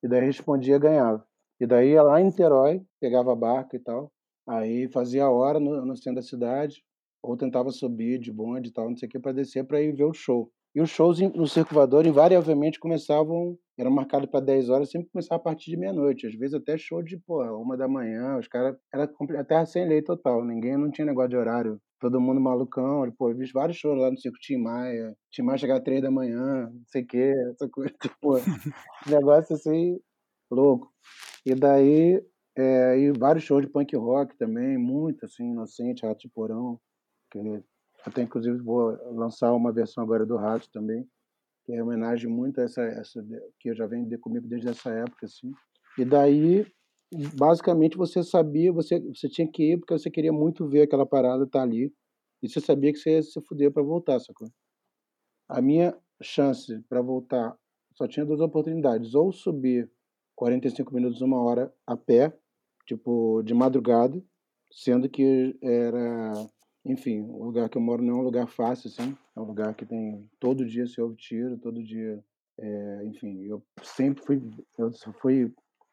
e daí respondia, ganhava. E daí ia lá em Niterói, pegava a barca e tal, aí fazia a hora no no centro da cidade, ou tentava subir de bonde e tal, não sei o quê, pra descer pra ir ver o show. E os shows no Circo Voador invariavelmente começavam eram marcado pra 22h, sempre começava a partir de meia-noite, às vezes até show de, porra, 1h, os cara era comple a terra sem lei total, ninguém não tinha negócio de horário, todo mundo malucão, pô, eu vi vários shows lá no Circo Tim Maia, Tim Maia chegava 3h, não sei o quê, essa coisa, tipo, negócio assim, louco. E daí, eh, e vários shows de punk rock também, muito assim, Inocente, Ratos de Porão, que até inclusive vou lançar uma versão agora do Ratos também, que é homenagem muito a essa essa que eu já venho comigo desde essa época, assim. E daí, basicamente você sabia, você você tinha que ir, porque você queria muito ver aquela parada, estar ali, e você sabia que você ia se fuder pra voltar, sacou. A minha chance pra voltar só tinha 2 oportunidades, ou subir 45 minutos, 1 hora a pé, tipo, de madrugada, sendo que era enfim, o lugar que eu moro não é um lugar fácil, assim, é um lugar que tem todo dia se ouve tiro, todo dia, eh, enfim, eu sempre fui eu fui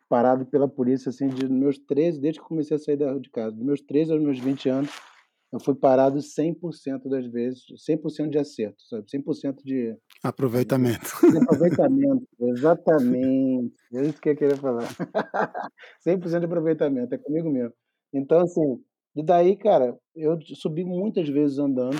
parado pela polícia, assim, de meus 13 desde que comecei a sair de casa, dos meus 13 aos meus 20 anos, eu fui parado 100% das vezes, 100% de acerto, sabe, 100% de Aproveitamento. de aproveitamento, exatamente, é isso que eu queria falar. 100% de aproveitamento, é comigo mesmo. Então, assim, e daí, cara, eu subi muitas vezes andando,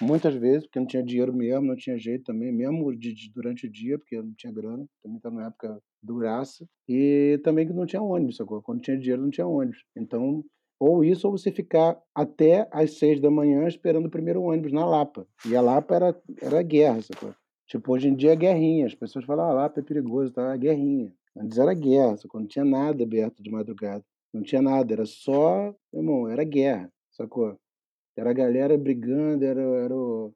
muitas vezes, porque não tinha dinheiro mesmo, não tinha jeito também, mesmo de de durante o dia, porque não tinha grana, também estava numa época duraça, e também que não tinha ônibus, sacou. Quando tinha dinheiro não tinha ônibus. Então, ou isso ou você ficar até às 6h esperando o primeiro ônibus na Lapa, e a Lapa era era guerra, sacou. Tipo, hoje em dia é guerrinha, as pessoas falam: "Ah, Lapa é perigoso tal", é guerrinha. Antes era guerra, sacou, não tinha nada aberto de madrugada, não tinha nada, era só irmão, era guerra, sacou. Era a galera brigando, era era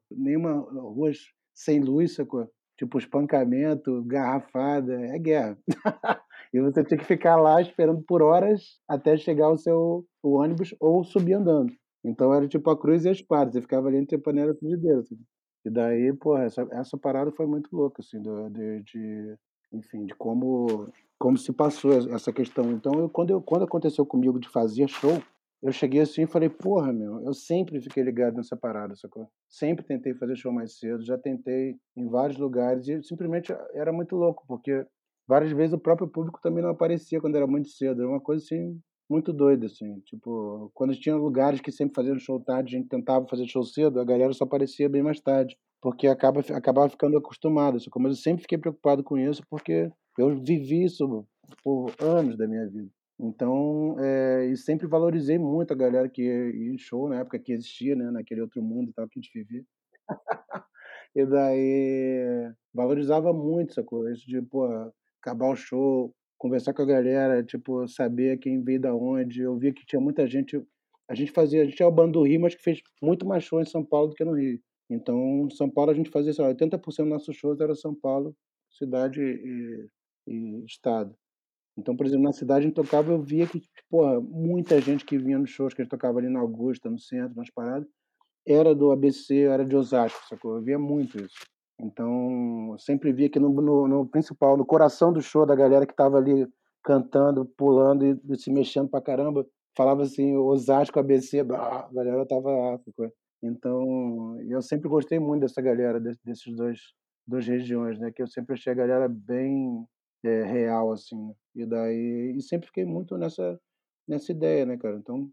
nenhuma ruas sem luz, sacou. Tipo, espancamento, garrafada, é guerra. E você tinha que ficar lá esperando por horas até chegar o seu o ônibus ou subir andando. Então era tipo a cruz e a espada, você ficava ali entre a panela e a assim. E daí, porra, essa essa parada foi muito louca, assim, do de de enfim, de como como se passou essa questão. Então eu quando eu quando aconteceu comigo de fazer show, eu cheguei assim e falei, porra, meu, eu sempre fiquei ligado nessa parada, sacou? Sempre tentei fazer show mais cedo, já tentei em vários lugares e simplesmente era muito louco, porque várias vezes o próprio público também não aparecia quando era muito cedo. Era uma coisa assim muito doida, assim. Tipo, quando tinha lugares que sempre faziam show tarde, a gente tentava fazer show cedo, a galera só aparecia bem mais tarde, porque acaba, acabava ficando acostumado. Assim, mas eu sempre fiquei preocupado com isso, porque eu vivi isso por anos da minha vida. Então, é, e sempre valorizei muito a galera que ia em show na época que existia, né, naquele outro mundo e tal que a gente vivia. e daí valorizava muito essa coisa, isso de, pô, acabar o show, conversar com a galera, tipo, saber quem veio da onde. Eu via que tinha muita gente. A gente fazia, a gente é o bando do Rio, mas que fez muito mais show em São Paulo do que no Rio. Então, São Paulo a gente fazia, sei lá, 80% dos nossos shows era São Paulo, cidade e, e estado. Então, por exemplo, na cidade tocava, eu via que, porra, muita gente que vinha nos shows que a gente tocava ali na Augusta, no centro, nas paradas, era do ABC, era de Osasco, sacou? Eu via muito isso. Então, eu sempre via que no, no, no principal, no coração do show da galera que estava ali cantando, pulando e, e, se mexendo pra caramba, falava assim, Osasco, ABC, a galera tava lá, sacou? Então, eu sempre gostei muito dessa galera, desses dois, duas regiões, né? Que eu sempre achei a galera bem é, real, assim. Né? E daí, e sempre fiquei muito nessa, nessa ideia, né, cara? Então,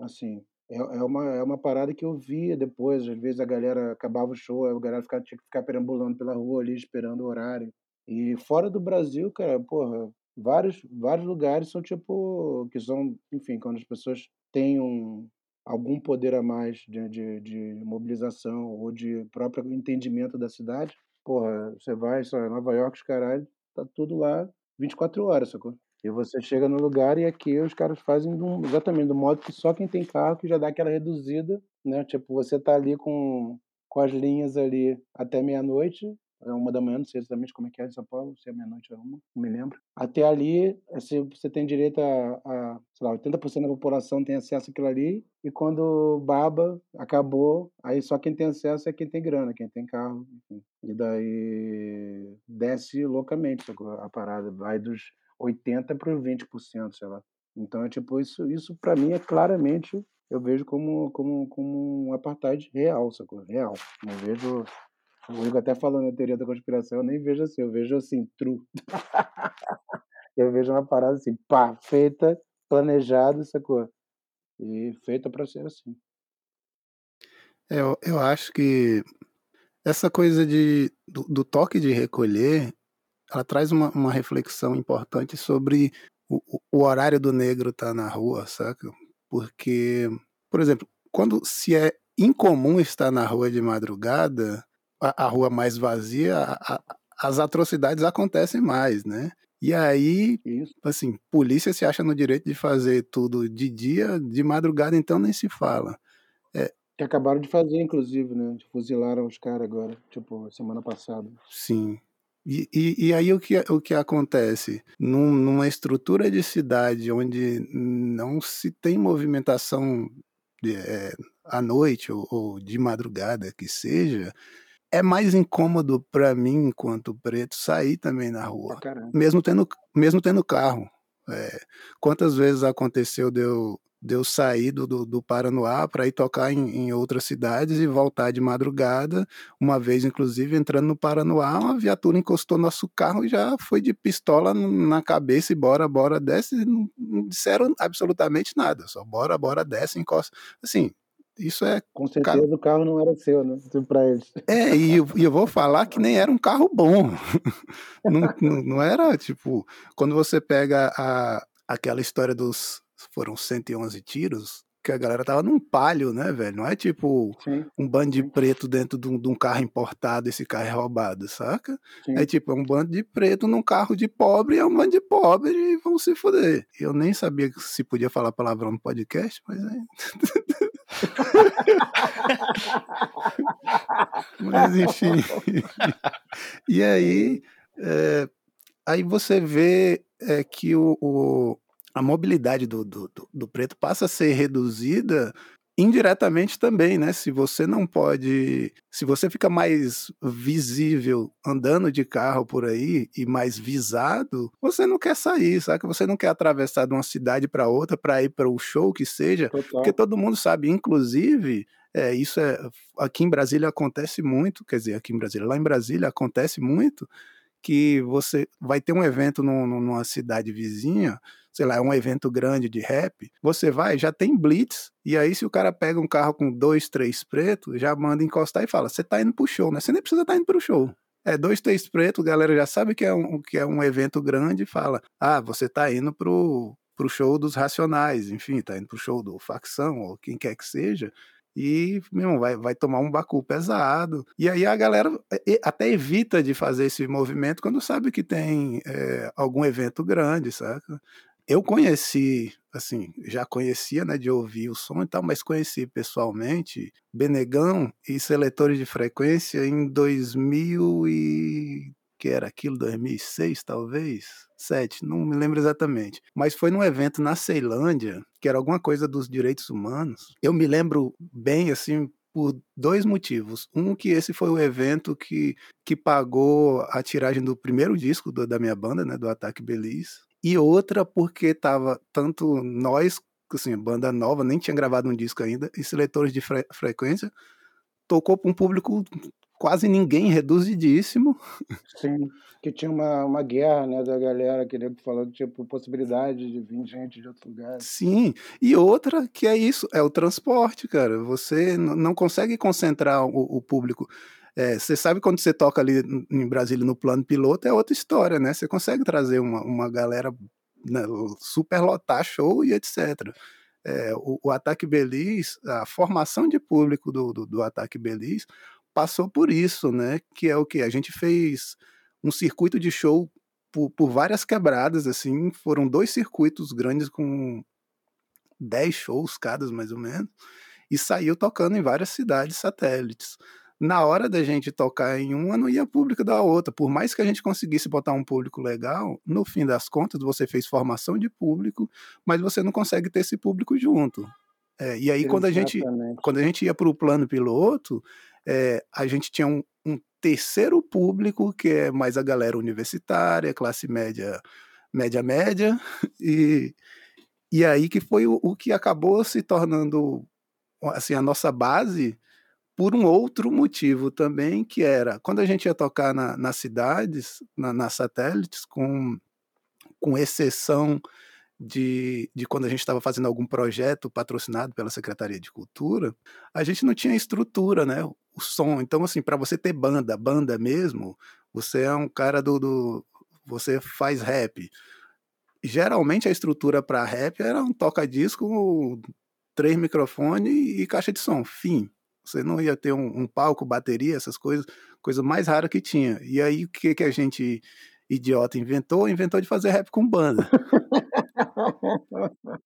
assim, é, é, uma, é uma parada que eu via depois. Às vezes a galera acabava o show, a galera ficava, tinha que ficar perambulando pela rua ali, esperando o horário. E fora do Brasil, cara, porra, vários, vários lugares são tipo. que são, enfim, quando as pessoas têm um, algum poder a mais de, de, de mobilização ou de próprio entendimento da cidade. Porra, você vai, só Nova York, os caralho, tá tudo lá 24 horas, sacou? E você chega no lugar e aqui os caras fazem do, exatamente do modo que só quem tem carro que já dá aquela reduzida, né? Tipo, você tá ali com, com as linhas ali até meia-noite, é uma da manhã, não sei exatamente como é que é em São Paulo, se é meia-noite ou uma, não me lembro. Até ali, assim, você tem direito a, a sei lá, 80% da população tem acesso àquilo ali, e quando baba, acabou, aí só quem tem acesso é quem tem grana, quem tem carro, enfim. E daí desce loucamente a parada, vai dos 80% para os 20%, sei lá. Então é tipo, isso, isso para mim é claramente, eu vejo como, como, como um apartheid real, sacou? Real. Não vejo o Igor até falando na teoria da conspiração, eu nem vejo assim, eu vejo assim, true. eu vejo uma parada assim, pá, feita, planejada, sacou? E feita para ser assim. É, eu, eu acho que essa coisa de, do, do toque de recolher, ela traz uma, uma reflexão importante sobre o, o horário do negro estar tá na rua, saca? Porque, por exemplo, quando se é incomum estar na rua de madrugada, a, a rua mais vazia, a, as atrocidades acontecem mais, né? E aí, Isso. assim, polícia se acha no direito de fazer tudo de dia, de madrugada, então nem se fala. É, que acabaram de fazer, inclusive, né? Fuzilaram os caras agora, tipo, semana passada. Sim. E, e, e, aí o que, o que acontece? Num, numa estrutura de cidade onde não se tem movimentação de, é, à noite ou, ou de madrugada que seja, é mais incômodo para mim, enquanto preto, sair também na rua. Ah, mesmo tendo, mesmo tendo carro. É, quantas vezes aconteceu de eu, de eu sair do, do, do Paranoá para ir tocar em, em, outras cidades e voltar de madrugada. Uma vez, inclusive, entrando no Paranoá, uma viatura encostou nosso carro e já foi de pistola na cabeça e bora, bora, desce. Não, não disseram absolutamente nada, só bora, bora, desce, encosta. Assim, isso é. Com certeza cara... o carro não era seu, né? Para eles. É, e eu, e eu, vou falar que nem era um carro bom. não, não, não, era tipo. Quando você pega a, aquela história dos. Foram 111 tiros, que a galera tava num palio, né, velho? Não é tipo Sim. um bando de preto dentro de um, de um, carro importado, esse carro é roubado, saca? Sim. É tipo, é um bando de preto num carro de pobre, é um bando de pobre e vão se foder. Eu nem sabia se podia falar palavrão no podcast, mas é. Mas enfim. e aí, é, aí você vê é, que o, o, a mobilidade do, do, do, preto passa a ser reduzida indiretamente também, né? Se você não pode, se você fica mais visível andando de carro por aí e mais visado, você não quer sair, sabe? Você não quer atravessar de uma cidade para outra para ir para o show que seja, Total. porque todo mundo sabe, inclusive, é, isso é aqui em Brasília acontece muito, quer dizer, aqui em Brasília, lá em Brasília acontece muito que você vai ter um evento num, numa cidade vizinha, sei lá, é um evento grande de rap, você vai, já tem blitz, e aí se o cara pega um carro com dois, três pretos, já manda encostar e fala, você tá indo pro show, né? Você nem precisa estar tá indo pro show. É dois, três pretos, a galera já sabe que é um, que é um evento grande e fala, ah, você tá indo pro, pro show dos Racionais, enfim, tá indo pro show do Facção, ou quem quer que seja, e, meu, vai, vai tomar um bacu pesado. E aí a galera até evita de fazer esse movimento quando sabe que tem é, algum evento grande, saca? Eu conheci, assim, já conhecia, né, de ouvir o som e tal, mas conheci pessoalmente Benegão e seletores de frequência em 2000 e que era aquilo, 2006 talvez, 7, não me lembro exatamente. Mas foi num evento na Ceilândia, que era alguma coisa dos direitos humanos. Eu me lembro bem, assim, por dois motivos. Um, que esse foi o evento que, que pagou a tiragem do primeiro disco do, da minha banda, né, do Ataque Belize. E outra, porque tava tanto nós, assim, banda nova, nem tinha gravado um disco ainda, e seletores de fre frequência, tocou para um público quase ninguém, reduzidíssimo. Sim, que tinha uma, uma guerra, né, da galera que falando, tipo, possibilidade de vir gente de outro lugar. Sim, e outra que é isso, é o transporte, cara. Você não consegue concentrar o, o público. É, você sabe quando você toca ali em Brasília no plano piloto, é outra história, né? Você consegue trazer uma, uma galera né, super lotar show e etc. É, o, o, Ataque Belize, a formação de público do, do, do Ataque Belize passou por isso, né? Que é o que a gente fez um circuito de show por, por, várias quebradas, assim, foram dois circuitos grandes com 10 shows cada, mais ou menos, e saiu tocando em várias cidades satélites. Na hora da gente tocar em uma, não ia público da outra. Por mais que a gente conseguisse botar um público legal, no fim das contas, você fez formação de público, mas você não consegue ter esse público junto. É, e aí, quando a, gente, quando a gente ia para o plano piloto, é, a gente tinha um, um, terceiro público, que é mais a galera universitária, classe média, média, média, e, e aí que foi o, o que acabou se tornando assim, a nossa base por um outro motivo também, que era quando a gente ia tocar na, nas cidades, na, nas satélites, com, com exceção de, de quando a gente estava fazendo algum projeto patrocinado pela Secretaria de Cultura, a gente não tinha estrutura, né? O som. Então, assim, para você ter banda, banda mesmo, você é um cara do. do você faz rap. Geralmente a estrutura para rap era um toca-disco, três microfones e caixa de som. Fim. Você não ia ter um, um palco, bateria, essas coisas, coisa mais rara que tinha. E aí o que, que a gente idiota inventou? Inventou de fazer rap com banda.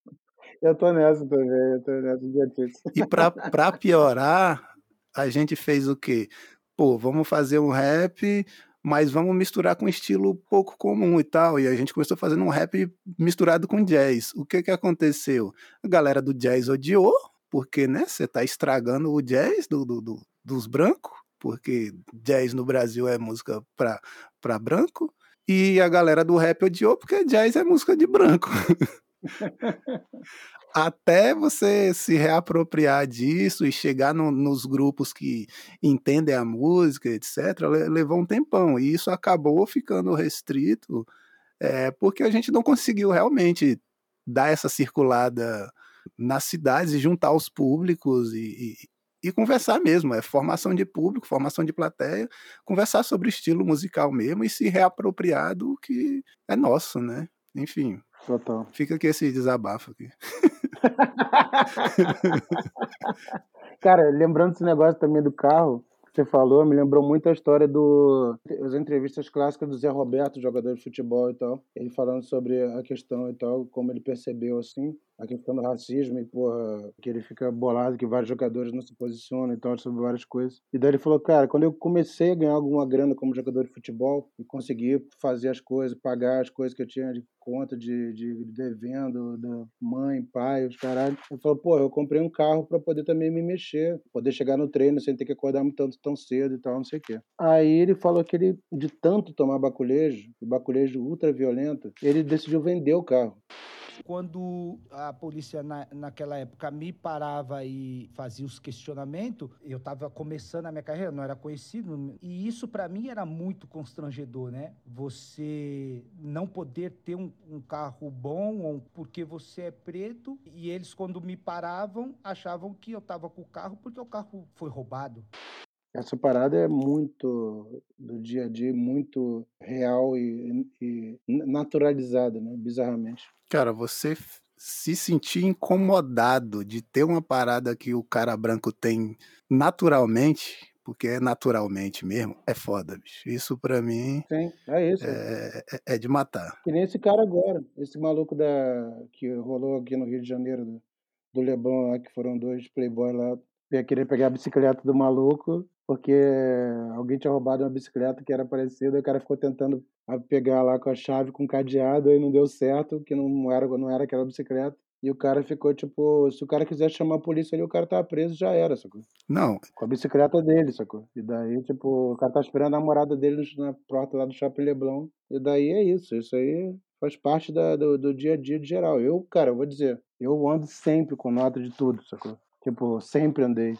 Eu tô nessa também, eu tô nessa idiotice. E pra, pra piorar, a gente fez o quê? Pô, vamos fazer um rap, mas vamos misturar com estilo pouco comum e tal. E a gente começou fazendo um rap misturado com jazz. O que que aconteceu? A galera do jazz odiou, porque, né, você tá estragando o jazz do, do, do dos brancos, porque jazz no Brasil é música pra, pra branco. E a galera do rap odiou porque jazz é música de branco. Até você se reapropriar disso e chegar no, nos grupos que entendem a música, etc., levou um tempão. E isso acabou ficando restrito é, porque a gente não conseguiu realmente dar essa circulada nas cidades e juntar os públicos e, e conversar mesmo, é formação de público, formação de plateia, conversar sobre estilo musical mesmo e se reapropriar do que é nosso, né? Enfim. Total. Fica aqui esse desabafo aqui. Cara, lembrando esse negócio também do carro, você falou, me lembrou muito a história do as entrevistas clássicas do Zé Roberto, jogador de futebol e tal, ele falando sobre a questão e tal, como ele percebeu assim, a questão do racismo e, porra, que ele fica bolado que vários jogadores não se posicionam e tal, sobre várias coisas. E daí ele falou, cara, quando eu comecei a ganhar alguma grana como jogador de futebol e conseguir fazer as coisas, pagar as coisas que eu tinha de conta de, de devendo, da mãe, pai, os caralho. Ele falou, pô, eu comprei um carro para poder também me mexer, poder chegar no treino sem ter que acordar tanto tão cedo e tal, não sei o quê. Aí ele falou que ele, de tanto tomar baculejo, baculejo ultra violento, ele decidiu vender o carro. Quando a polícia na, naquela época me parava e fazia os questionamentos, eu estava começando a minha carreira, não era conhecido, e isso para mim era muito constrangedor, né? Você não poder ter um, um carro bom porque você é preto e eles quando me paravam achavam que eu estava com o carro porque o carro foi roubado. Essa parada é muito do dia a dia, muito real e, e naturalizada, né? Bizarramente. Cara, você se sentir incomodado de ter uma parada que o cara branco tem naturalmente, porque é naturalmente mesmo, é foda, bicho. Isso pra mim. Sim, é isso. É, é, é de matar. Que nem esse cara agora, esse maluco da que rolou aqui no Rio de Janeiro, do, do Leblon lá, que foram dois playboys lá, ia querer pegar a bicicleta do maluco porque alguém tinha roubado uma bicicleta que era parecida, e o cara ficou tentando pegar lá com a chave com cadeado e não deu certo, que não era, não era aquela bicicleta. E o cara ficou tipo, se o cara quiser chamar a polícia ali, o cara tava preso, já era, sacou? Não. Com a bicicleta dele, sacou? E daí, tipo, o cara tá esperando a namorada dele na porta lá do Shopping Leblon. E daí é isso, isso aí faz parte da, do, do dia a dia de geral. Eu, cara, eu vou dizer, eu ando sempre com nota de tudo, sacou? Tipo, sempre andei.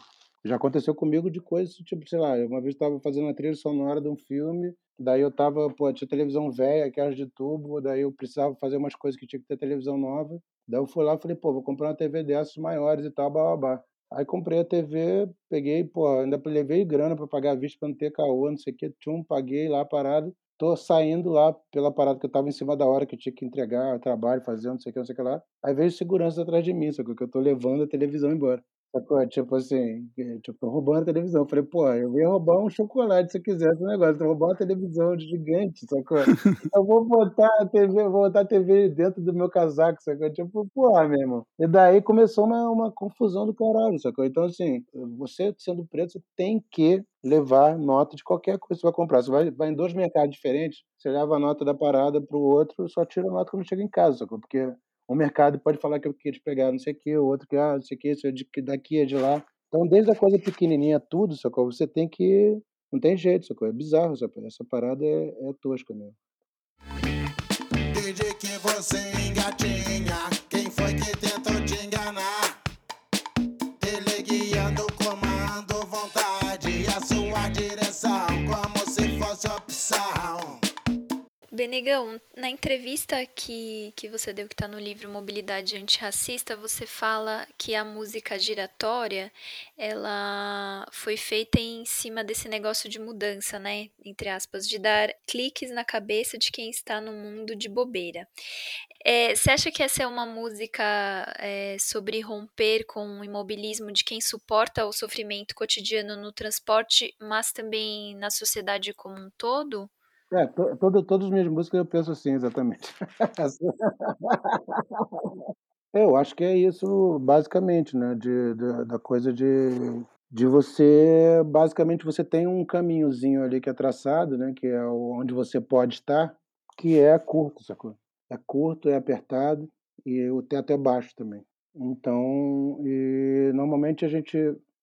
Já aconteceu comigo de coisas, tipo, sei lá, uma vez estava fazendo a trilha sonora de um filme, daí eu tava, pô, tinha televisão velha, aquelas de tubo, daí eu precisava fazer umas coisas que tinha que ter televisão nova. Daí eu fui lá falei, pô, vou comprar uma TV dessas maiores e tal, babá. Aí comprei a TV, peguei, pô, ainda levei grana para pagar a vista para não ter caô, não sei o que, tchum, paguei lá a parada. Tô saindo lá pela parada que eu tava em cima da hora, que eu tinha que entregar trabalho, fazer não sei o que, não sei o que lá. Aí veio segurança atrás de mim, só que eu tô levando a televisão embora. Sacou? Tipo assim, tipo, roubando a televisão. Eu falei, pô, eu ia roubar um chocolate se eu quisesse um negócio. Eu vou roubar uma televisão gigante, sacou? Eu vou botar a TV, vou botar a TV dentro do meu casaco, sacou? Tipo, porra, meu irmão. E daí começou uma, uma confusão do caralho, sacou? Então, assim, você sendo preto, você tem que levar nota de qualquer coisa que você vai comprar. Você vai, vai em dois mercados diferentes, você leva a nota da parada pro outro, só tira a nota quando chega em casa, sacou? Porque o mercado pode falar que eu queria pegar não sei o que, o outro que, ah, não sei o que, isso é daqui, é de lá. Então, desde a coisa pequenininha, tudo, sacou? Você tem que. Não tem jeito, sacou? É bizarro, sacou? Essa parada é, é tosca mesmo. Desde que você engatinha, quem foi que tentou Benegão, na entrevista que, que você deu, que está no livro Mobilidade Antirracista, você fala que a música giratória, ela foi feita em cima desse negócio de mudança, né? Entre aspas, de dar cliques na cabeça de quem está no mundo de bobeira. É, você acha que essa é uma música é, sobre romper com o imobilismo de quem suporta o sofrimento cotidiano no transporte, mas também na sociedade como um todo? É, to, todo, todas as minhas músicas eu penso assim, exatamente. eu acho que é isso, basicamente, né? De, de, da coisa de, de você. Basicamente, você tem um caminhozinho ali que é traçado, né? Que é onde você pode estar, que é curto, sacou? É curto, é apertado e o teto é baixo também. Então, e normalmente a gente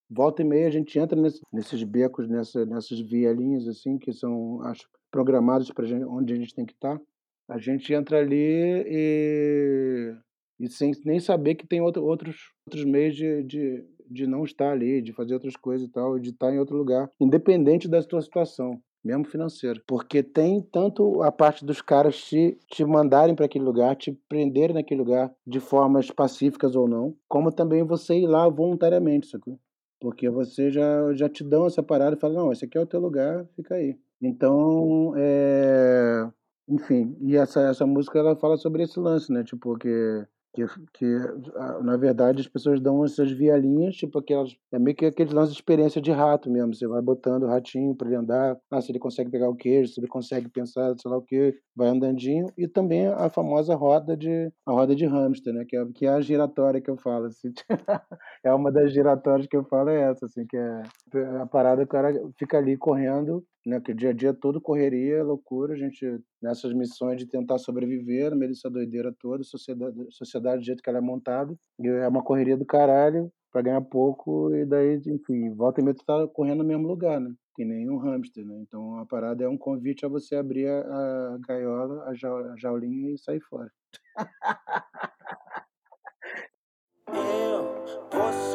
volta e meia a gente entra nesse, nesses becos, nessa, nessas vielinhas assim que são, acho, programados para onde a gente tem que estar, tá, a gente entra ali e, e sem nem saber que tem outro, outros, outros meios de, de, de não estar ali, de fazer outras coisas e tal, de estar em outro lugar, independente da sua situação mesmo financeira. Porque tem tanto a parte dos caras te, te mandarem para aquele lugar, te prenderem naquele lugar de formas pacíficas ou não, como também você ir lá voluntariamente, sacou? Porque você já, já te dão essa parada e fala, não, esse aqui é o teu lugar, fica aí. Então, é... enfim, e essa, essa música ela fala sobre esse lance, né? Tipo, que Que, que na verdade as pessoas dão essas vielinhas, tipo aquelas. É meio que aquele lance de experiência de rato mesmo. Você vai botando o ratinho para ele andar, ah, se ele consegue pegar o queijo, se ele consegue pensar, sei lá o que, vai andandinho. E também a famosa roda de a roda de hamster, né? Que é, que é a giratória que eu falo. Assim. é uma das giratórias que eu falo, é essa, assim, que é a parada, o cara fica ali correndo né? Que o dia a dia todo correria, loucura, a gente nessas missões de tentar sobreviver no meio dessa doideira toda, sociedade, sociedade do jeito que ela é montada, é uma correria do caralho para ganhar pouco e daí, enfim, volta e meia tu tá correndo no mesmo lugar, né? Que nem um hamster, né? Então a parada é um convite a você abrir a, gaiola, a, a jaulinha e sair fora. Eu, você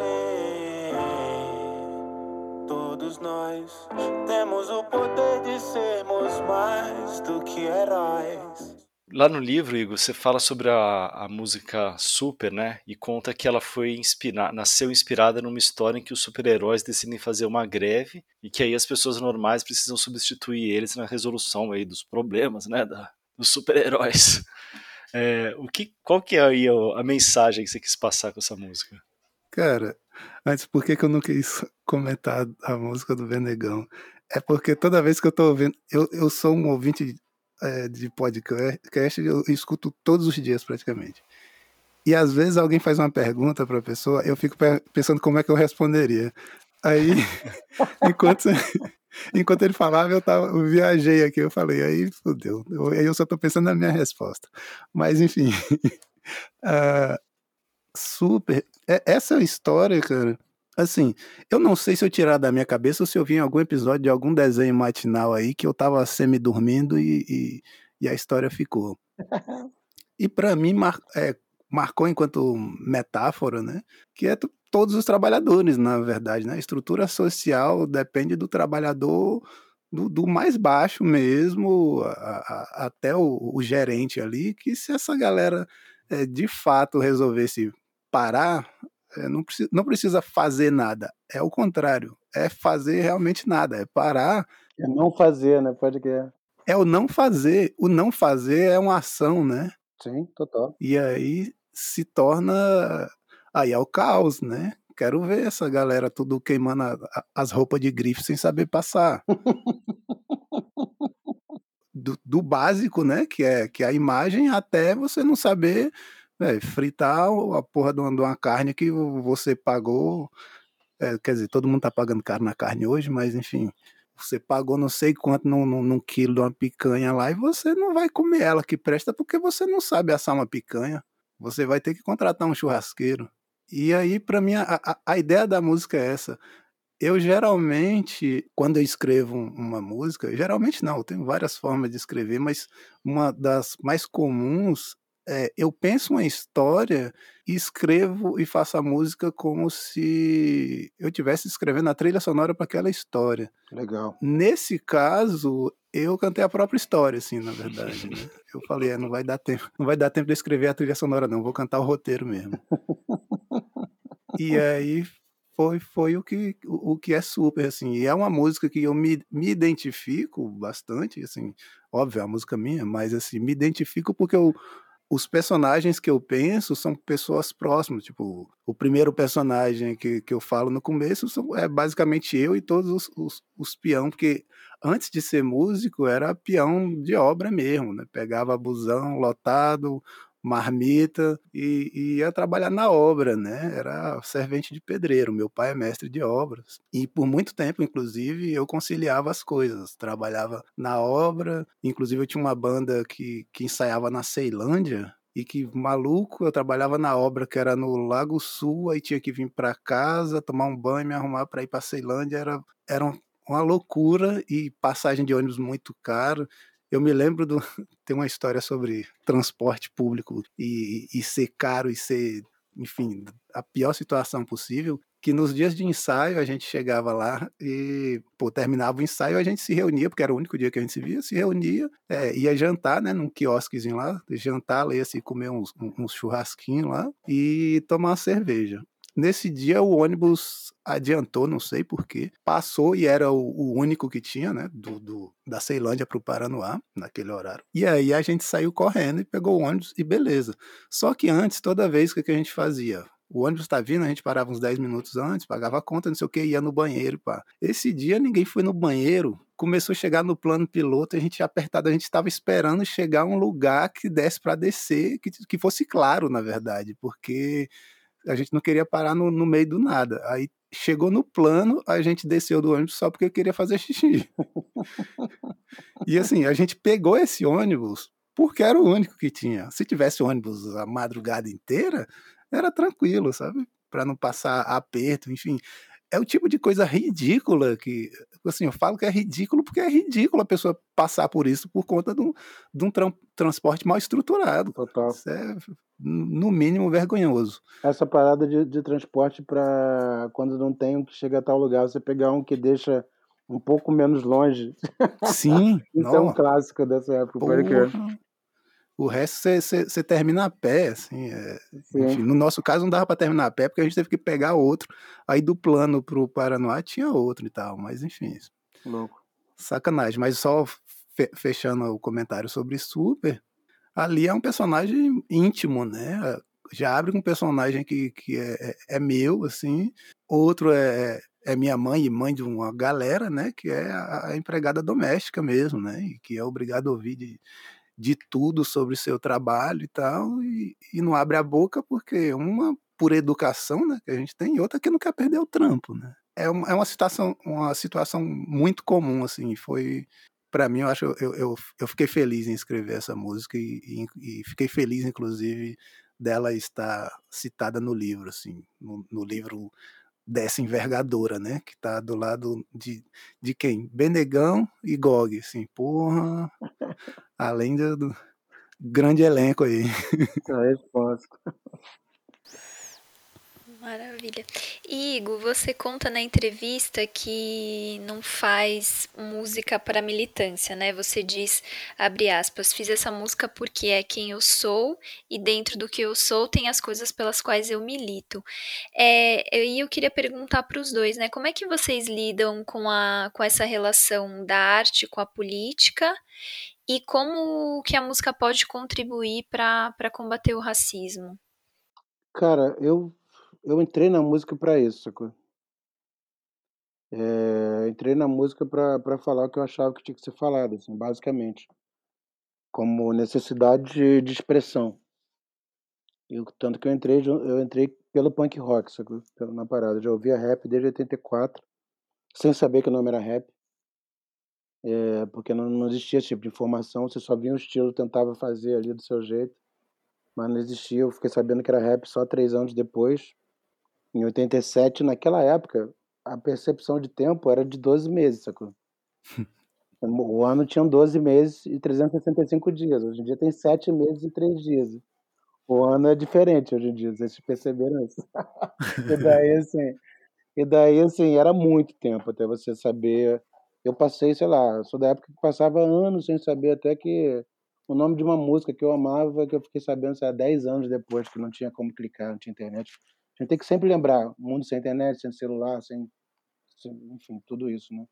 todos nós temos o poder de sermos mais do que heróis. Lá no livro, Igor, você fala sobre a, a música Super, né? E conta que ela foi inspirada, nasceu inspirada numa história em que os super-heróis decidem fazer uma greve e que aí as pessoas normais precisam substituir eles na resolução aí dos problemas, né? Da, dos super-heróis. É, o que, qual que é aí a, a mensagem que você quis passar com essa música? Cara, antes, por que, que eu não quis comentar a música do Venegão? É porque toda vez que eu tô ouvindo, eu, eu sou um ouvinte é, de podcast, eu escuto todos os dias praticamente. E às vezes alguém faz uma pergunta para a pessoa, eu fico pensando como é que eu responderia. Aí, enquanto, enquanto ele falava, eu, tava, eu viajei aqui, eu falei, aí fodeu. Aí eu só estou pensando na minha resposta. Mas enfim. uh, super. É, essa história, cara, assim, eu não sei se eu tirar da minha cabeça ou se eu vi em algum episódio de algum desenho matinal aí que eu tava semi-dormindo e, e, e, a história ficou. e para mim mar, é, marcou enquanto metáfora, né? Que é todos os trabalhadores, na verdade, né? A estrutura social depende do trabalhador do, do, mais baixo mesmo, a, a, até o, o, gerente ali, que se essa galera é, de fato resolvesse parar, é, não, precisa, não precisa fazer nada. É o contrário. É fazer realmente nada. É parar. É não fazer, né? Pode que é. o não fazer. O não fazer é uma ação, né? Sim, total. E aí se torna. Aí é o caos, né? Quero ver essa galera tudo queimando a, a, as roupas de grife sem saber passar. do, do, básico, né? Que é, que é a imagem, até você não saber é, fritar a porra de uma, carne que você pagou. É, quer dizer, todo mundo tá pagando caro na carne hoje, mas enfim, você pagou não sei quanto num, num, num, quilo de uma picanha lá e você não vai comer ela que presta porque você não sabe assar uma picanha. Você vai ter que contratar um churrasqueiro. E aí, para mim, a, a, ideia da música é essa. Eu geralmente, quando eu escrevo uma música, geralmente não, eu tenho várias formas de escrever, mas uma das mais comuns é, eu penso uma história e escrevo e faço a música como se eu tivesse escrevendo a trilha sonora para aquela história. Legal. Nesse caso, eu cantei a própria história, assim, na verdade. Né? Eu falei, é, não vai dar tempo, não vai dar tempo de escrever a trilha sonora, não. Vou cantar o roteiro mesmo. e aí foi, foi o, que, o, o, que é super, assim. E é uma música que eu me, me identifico bastante, assim. Óbvio, é uma música minha, mas assim, me identifico porque eu os personagens que eu penso são pessoas próximas. Tipo, o primeiro personagem que, que eu falo no começo são, é basicamente eu e todos os, os, os peão, porque antes de ser músico era peão de obra mesmo, né? Pegava busão lotado, marmita e, e, ia trabalhar na obra, né? Era servente de pedreiro. Meu pai é mestre de obras. E por muito tempo, inclusive, eu conciliava as coisas. Trabalhava na obra, inclusive eu tinha uma banda que, que ensaiava na Ceilândia. E que maluco, eu trabalhava na obra que era no Lago Sul, aí tinha que vir para casa, tomar um banho, me arrumar para ir para Ceilândia, era, era uma loucura e passagem de ônibus muito caro. Eu me lembro do. Tem uma história sobre transporte público e, e ser caro e ser, enfim, a pior situação possível. Que nos dias de ensaio a gente chegava lá e, pô, terminava o ensaio, a gente se reunia, porque era o único dia que a gente se via, se reunia, é, ia jantar, né, num quiosquezinho lá, jantar, ia se comer uns, uns churrasquinhos lá e tomar uma cerveja. Nesse dia o ônibus adiantou, não sei porquê, passou e era o, o único que tinha, né, do, do da Ceilândia para o Paranoá, naquele horário. E aí a gente saiu correndo e pegou o ônibus e beleza. Só que antes, toda vez, o que, que a gente fazia? O ônibus tá vindo, a gente parava uns 10 minutos antes, pagava a conta, não sei o que, ia no banheiro, pá. Esse dia ninguém foi no banheiro, começou a chegar no plano piloto, a gente apertado, a gente estava esperando chegar a um lugar que desse para descer, que, que fosse claro, na verdade, porque a gente não queria parar no, no meio do nada. Aí chegou no plano, a gente desceu do ônibus só porque queria fazer xixi. e assim, a gente pegou esse ônibus porque era o único que tinha. Se tivesse ônibus a madrugada inteira, era tranquilo, sabe? Para não passar aperto, enfim. É o tipo de coisa ridícula que, assim, eu falo que é ridículo porque é ridículo a pessoa passar por isso por conta de um, de um tra transporte mal estruturado. Total. Isso é, no mínimo, vergonhoso. Essa parada de, de transporte para quando não tem um que chega a tal lugar, você pegar um que deixa um pouco menos longe. Sim. Isso é um clássico dessa época. Porra. O resto você termina a pé, assim. É, enfim, no nosso caso não dava para terminar a pé, porque a gente teve que pegar outro. Aí do plano pro Paranoá tinha outro e tal, mas enfim. Louco. Sacanagem. Mas só fechando o comentário sobre Super, ali é um personagem íntimo, né? Já abre com um personagem que, que é, é, é meu, assim. Outro é, é minha mãe e mãe de uma galera, né? Que é a, a empregada doméstica mesmo, né? E que é obrigado a ouvir de de tudo sobre seu trabalho e tal, e, e não abre a boca porque uma por educação, né, que a gente tem, e outra que não quer perder o trampo, né. É uma, é uma situação, uma situação muito comum, assim, foi para mim, eu acho, eu, eu, eu, fiquei feliz em escrever essa música e, e, e, fiquei feliz, inclusive, dela estar citada no livro, assim, no, no livro dessa envergadura, né? Que tá do lado de, de quem? Benegão e Gog, assim, porra. Além do, grande elenco aí. A resposta. Maravilha. Igor, você conta na entrevista que não faz música para militância, né? Você diz, abre aspas, fiz essa música porque é quem eu sou e dentro do que eu sou tem as coisas pelas quais eu milito. É, e eu queria perguntar para os dois, né? Como é que vocês lidam com, a, com essa relação da arte com a política e como que a música pode contribuir para combater o racismo? Cara, eu eu entrei na música para isso, sacou? Eh, entrei na música para falar o que eu achava que tinha que ser falado, assim, basicamente. Como necessidade de de expressão. Eu tanto que eu entrei eu entrei pelo punk rock, sacou? na parada. Já ouvia rap desde 84, sem saber que o nome era rap. Eh, porque não não existia esse tipo de informação, você só via um estilo, tentava fazer ali do seu jeito, mas não existia. Eu fiquei sabendo que era rap só três anos depois. Em 87, naquela época, a percepção de tempo era de 12 meses, sacou? O ano tinha 12 meses e 365 dias. Hoje em dia tem 7 meses e 3 dias. O ano é diferente hoje em dia, vocês perceberam isso? e daí, assim, e daí, assim, era muito tempo até você saber. Eu passei, sei lá, sou da época que passava anos sem saber até que o nome de uma música que eu amava, que eu fiquei sabendo, sei lá, 10 anos depois, que não tinha como clicar, não tinha internet. Gente tem que sempre lembrar, mundo sem internet, sem celular, sem, sem, enfim, tudo isso, né?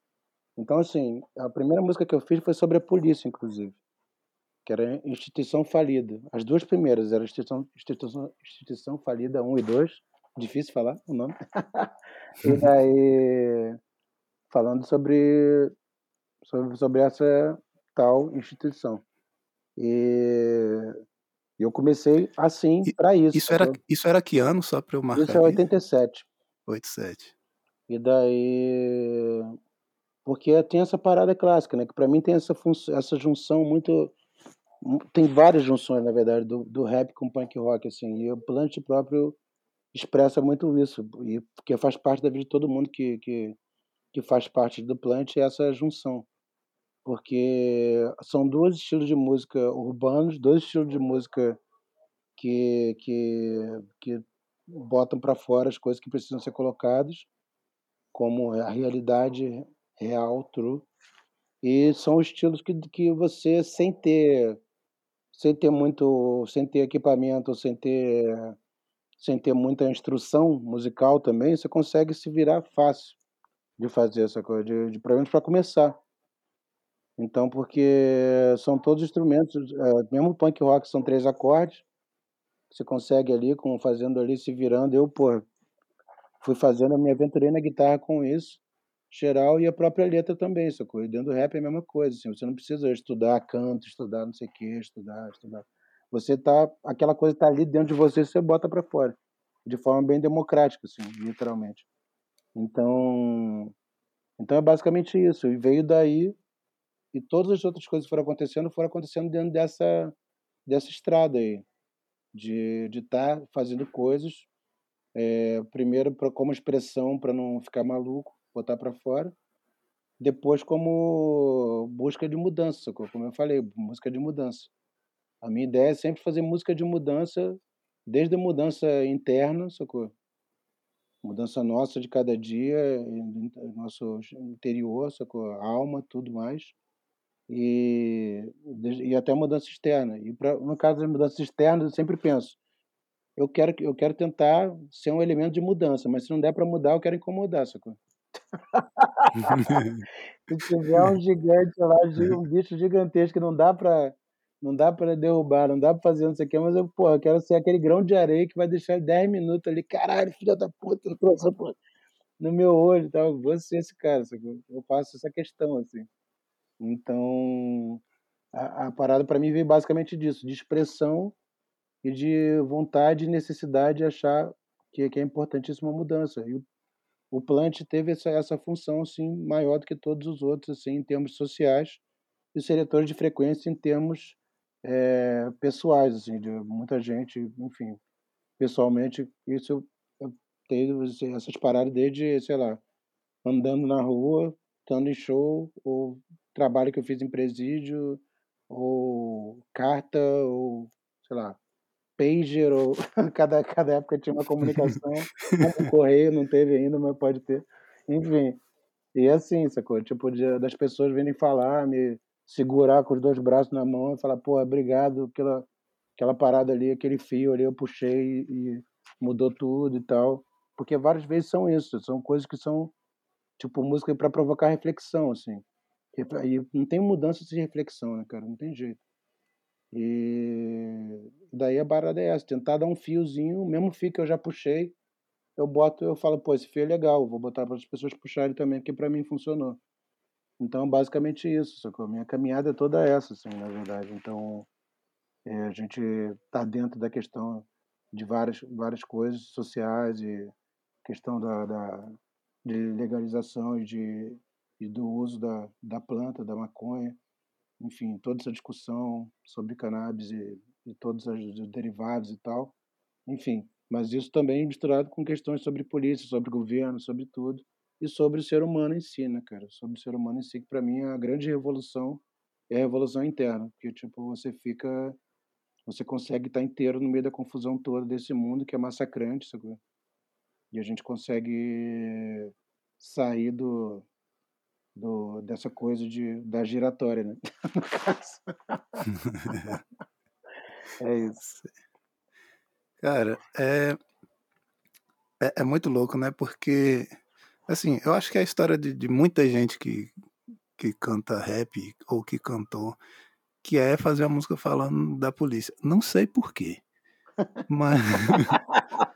Então, assim, a primeira música que eu fiz foi sobre a polícia, inclusive, que era Instituição Falida. As duas primeiras eram Instituição, Instituição, Instituição Falida 1 e 2, difícil falar o nome. e daí, falando sobre, sobre, sobre essa tal instituição. E e eu comecei assim para isso. Isso era, isso era que ano, só para eu marcar? Isso é 87. 87. E daí. Porque tem essa parada clássica, né? Que para mim tem essa, função, essa junção muito. Tem várias junções, na verdade, do, do rap com punk rock, assim. E o Plant próprio expressa muito isso. E porque faz parte da vida de todo mundo que, que, que faz parte do Plant é essa junção porque são dois estilos de música urbanos, dois estilos de música que, que, que botam para fora as coisas que precisam ser colocadas, como a realidade real, true. E são estilos que, que você, sem ter, sem ter muito, sem ter equipamento, sem ter sem ter muita instrução musical também, você consegue se virar fácil de fazer essa coisa, de, de pelo menos para começar. Então, porque são todos instrumentos, é, mesmo punk rock são três acordes, você consegue ali, com, fazendo ali, se virando. Eu, pô, fui fazendo, me aventurei na guitarra com isso, geral, e a própria letra também, sacou? E dentro do rap é a mesma coisa, assim, você não precisa estudar canto, estudar não sei o que, estudar, estudar. Você tá, aquela coisa tá ali dentro de você, você bota para fora, de forma bem democrática, assim, literalmente. Então, então é basicamente isso. E veio daí e todas as outras coisas que foram acontecendo foram acontecendo dentro dessa dessa estrada aí de de estar tá fazendo coisas é, primeiro pra, como expressão para não ficar maluco botar para fora depois como busca de mudança como eu falei música de mudança. A minha ideia é sempre fazer música de mudança desde a mudança interna sacou? Mudança nossa de cada dia nosso interior sacou? Alma tudo mais e, e até mudança externa. E pra, no caso das mudanças externas, eu sempre penso, eu quero, eu quero tentar ser um elemento de mudança, mas se não der para mudar, eu quero incomodar, sacou? se tiver um gigante lá, um bicho gigantesco que não dá para não dá para derrubar, não dá para fazer não sei o que, mas eu, pô, eu quero ser aquele grão de areia que vai deixar 10 minutos ali, caralho, filha da puta, no meu olho, tal. Tá? vou ser esse cara, sacou? eu faço essa questão assim. Então, a, a parada para mim veio basicamente disso, de expressão e de vontade e necessidade de achar que, que é importantíssima a mudança. E o, o Plant teve essa, essa função assim, maior do que todos os outros assim, em termos sociais e seletores de frequência em termos é, pessoais, assim, de muita gente, enfim, pessoalmente, isso eu, eu tenho essas paradas desde, sei lá, andando na rua, estando em show, ou trabalho que eu fiz em presídio, ou carta, ou sei lá, pager, ou cada, cada época tinha uma comunicação, um correio não teve ainda, mas pode ter. Enfim, e é assim, sacou? Tipo, de, das pessoas virem falar, me segurar com os dois braços na mão e falar, pô, obrigado pela aquela parada ali, aquele fio ali, eu puxei e mudou tudo e tal. Porque várias vezes são isso, são coisas que são, tipo, música para provocar reflexão, assim. E não tem mudança sem reflexão, né, cara? Não tem jeito. E daí a barada é essa, tentar dar um fiozinho, mesmo fio que eu já puxei, eu boto, eu falo, pô, esse fio é legal, vou botar para as pessoas puxarem também, porque para mim funcionou. Então, basicamente isso, sacou? Minha caminhada é toda essa, assim, na verdade. Então, é, a gente tá dentro da questão de várias, várias coisas sociais e questão da, da de legalização e de e do uso da, da planta, da maconha, enfim, toda essa discussão sobre cannabis e, e todos os derivados e tal, enfim, mas isso também misturado com questões sobre polícia, sobre governo, sobre tudo, e sobre o ser humano em si, né, cara? Sobre o ser humano em si, que para mim a grande revolução é a revolução interna, porque, tipo, você fica, você consegue estar inteiro no meio da confusão toda desse mundo que é massacrante, sabe? E a gente consegue sair do, do, dessa coisa de, da giratória, né? no caso. é isso. Cara, é, é, é, muito louco, né? Porque, assim, eu acho que é a história de, de muita gente que, que canta rap ou que cantou, que é fazer a música falando da polícia. Não sei porquê. Mas.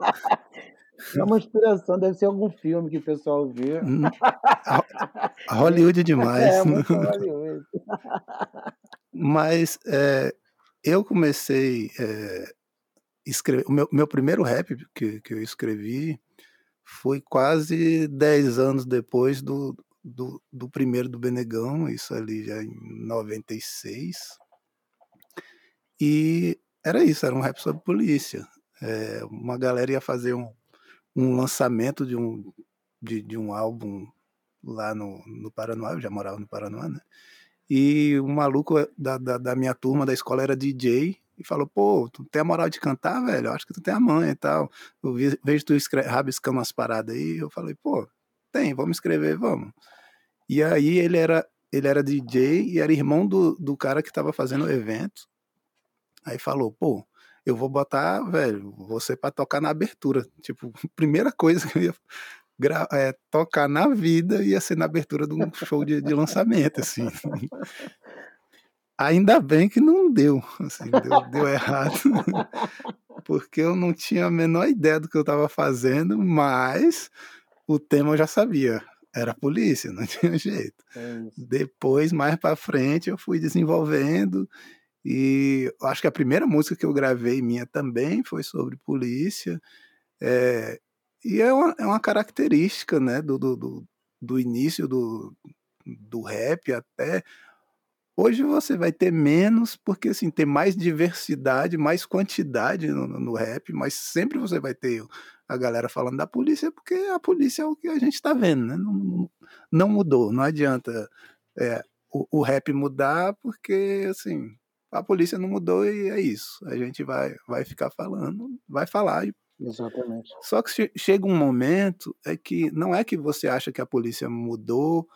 É uma inspiração, deve ser algum filme que o pessoal vê. Hum, Hollywood demais. É, muito Hollywood. Mas é, eu comecei é, escrever. O meu, meu primeiro rap que, que eu escrevi foi quase 10 anos depois do, do, do primeiro do Benegão, isso ali já em 96. E era isso, era um rap sobre polícia. É, uma galera ia fazer um, um lançamento de um, de, de um álbum lá no, no Paraná, eu já morava no Paraná, né? E um maluco da, da, da, minha turma da escola era DJ e falou: pô, tu tem a moral de cantar, velho? Eu acho que tu tem a mãe e tal. Eu vejo tu rabiscando umas paradas aí. Eu falei: pô, tem, vamos escrever, vamos. E aí ele era, ele era DJ e era irmão do, do cara que estava fazendo o evento. Aí falou: pô, eu vou botar, velho, você para tocar na abertura. Tipo, primeira coisa que eu ia é, tocar na vida ia ser na abertura de um show de, de lançamento, assim. Ainda bem que não deu, assim, deu, deu errado, porque eu não tinha a menor ideia do que eu estava fazendo, mas o tema eu já sabia, era polícia, não tinha jeito. É Depois, mais para frente, eu fui desenvolvendo e acho que a primeira música que eu gravei minha também foi sobre polícia. É, e é uma, é uma característica né, do, do, do, início do, do rap até Hoje você vai ter menos, porque assim, tem mais diversidade, mais quantidade no, no, rap, mas sempre você vai ter a galera falando da polícia, porque a polícia é o que a gente está vendo, né? Não, não, mudou, não adianta é, o, o, rap mudar, porque assim, a polícia não mudou e é isso. A gente vai, vai ficar falando, vai falar. Exatamente. Só que chega um momento é que não é que você acha que a polícia mudou.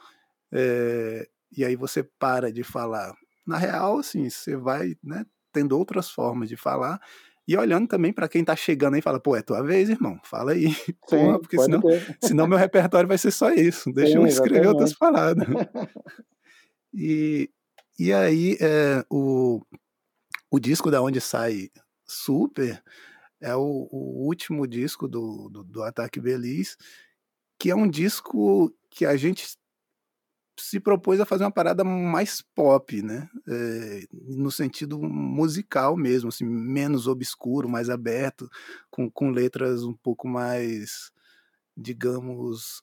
É, e aí você para de falar. Na real, assim, você vai né, tendo outras formas de falar e olhando também para quem está chegando aí e fala, pô, é tua vez, irmão, fala aí. Sim, Porra, porque senão, senão meu repertório vai ser só isso. Deixa Sim, eu escrever exatamente. outras paradas. e, e aí, é, o, o disco da onde sai Super é o, o último disco do, do, do Ataque Belize, que é um disco que a gente se propôs a fazer uma parada mais pop, né? É, no sentido musical mesmo, assim, menos obscuro, mais aberto, com, com letras um pouco mais, digamos,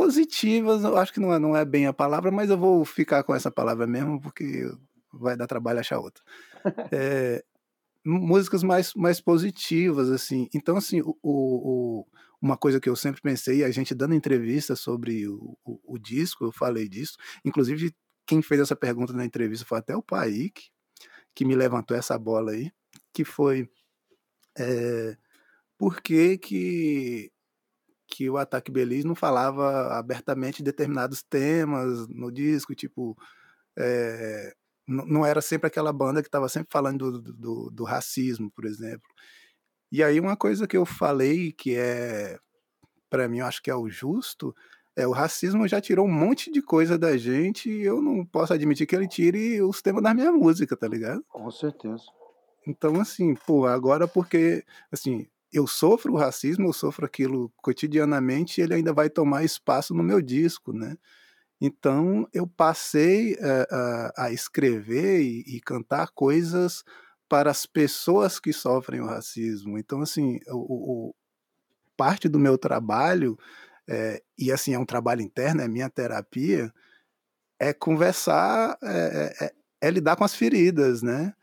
positivas. Eu acho que não é, não é bem a palavra, mas eu vou ficar com essa palavra mesmo, porque vai dar trabalho achar outra. É, músicas mais, mais positivas, assim. Então, assim, o, o, uma coisa que eu sempre pensei, a gente dando entrevista sobre o, o, o disco, eu falei disso. Inclusive, quem fez essa pergunta na entrevista foi até o Paik, que me levantou essa bola aí, que foi é, por que, que, que o Ataque Belize não falava abertamente de determinados temas no disco, tipo, é, não era sempre aquela banda que estava sempre falando do, do, do, racismo, por exemplo. E aí uma coisa que eu falei que é, para mim, eu acho que é o justo, é o racismo já tirou um monte de coisa da gente e eu não posso admitir que ele tire os temas da minha música, tá ligado? Com certeza. Então, assim, pô, agora porque, assim, eu sofro o racismo, eu sofro aquilo cotidianamente e ele ainda vai tomar espaço no meu disco, né? Então eu passei a, a, a escrever e, e, cantar coisas para as pessoas que sofrem o racismo. Então, assim, o, o parte do meu trabalho, é, e assim, é um trabalho interno, é minha terapia, é conversar, é, é, é lidar com as feridas, né?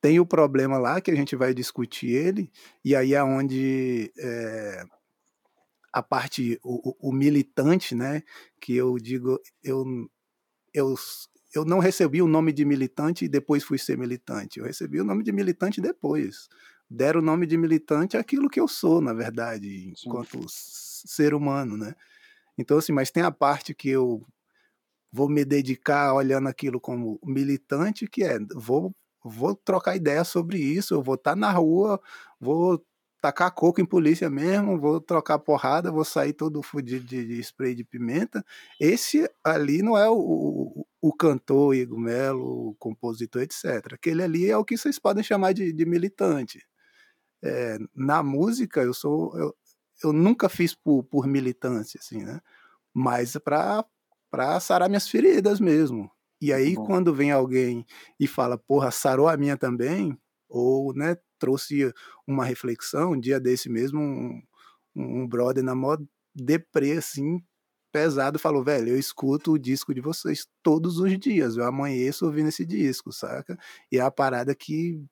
Tem o problema lá que a gente vai discutir ele, e aí é onde é, a parte, o, o, militante, né? Que eu digo, eu, eu, eu não recebi o nome de militante e depois fui ser militante. Eu recebi o nome de militante depois. Deram o nome de militante àquilo que eu sou, na verdade, enquanto Sim. ser humano, né? Então, assim, mas tem a parte que eu vou me dedicar olhando aquilo como militante, que é, vou, vou trocar ideia sobre isso, eu vou estar tá na rua, vou tacar coco em polícia mesmo, vou trocar porrada, vou sair todo fudido de, de spray de pimenta. Esse ali não é o, o, o cantor Igor Melo, o compositor, etc. Aquele ali é o que vocês podem chamar de, de militante. É, na música, eu sou. Eu, eu nunca fiz por, por militância, assim, né? Mas para sarar minhas feridas mesmo. E aí, quando vem alguém e fala, porra, sarou a minha também, ou, né, trouxe uma reflexão, um dia desse mesmo, um, um brother na moda deprê, assim, pesado, falou, velho, eu escuto o disco de vocês todos os dias, eu amanheço ouvindo esse disco, saca? E é a parada que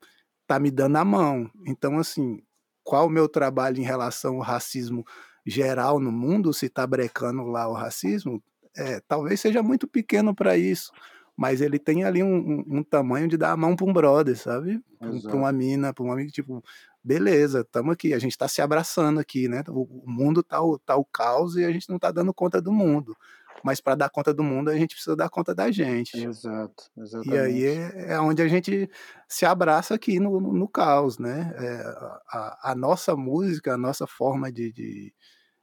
tá me dando a mão. Então, assim, qual o meu trabalho em relação ao racismo geral no mundo, se tá brecando lá o racismo, é, talvez seja muito pequeno para isso mas ele tem ali um, um, um, tamanho de dar a mão para um brother, sabe? Para uma mina, para um amigo, tipo, beleza, estamos aqui, a gente está se abraçando aqui, né? O, o mundo tá o, tá o caos e a gente não está dando conta do mundo. mas para dar conta do mundo a gente precisa dar conta da gente. Exato, exatamente. E aí é, é onde a gente se abraça aqui no, no, no caos, né? É, a, a, nossa música, a nossa forma de, de,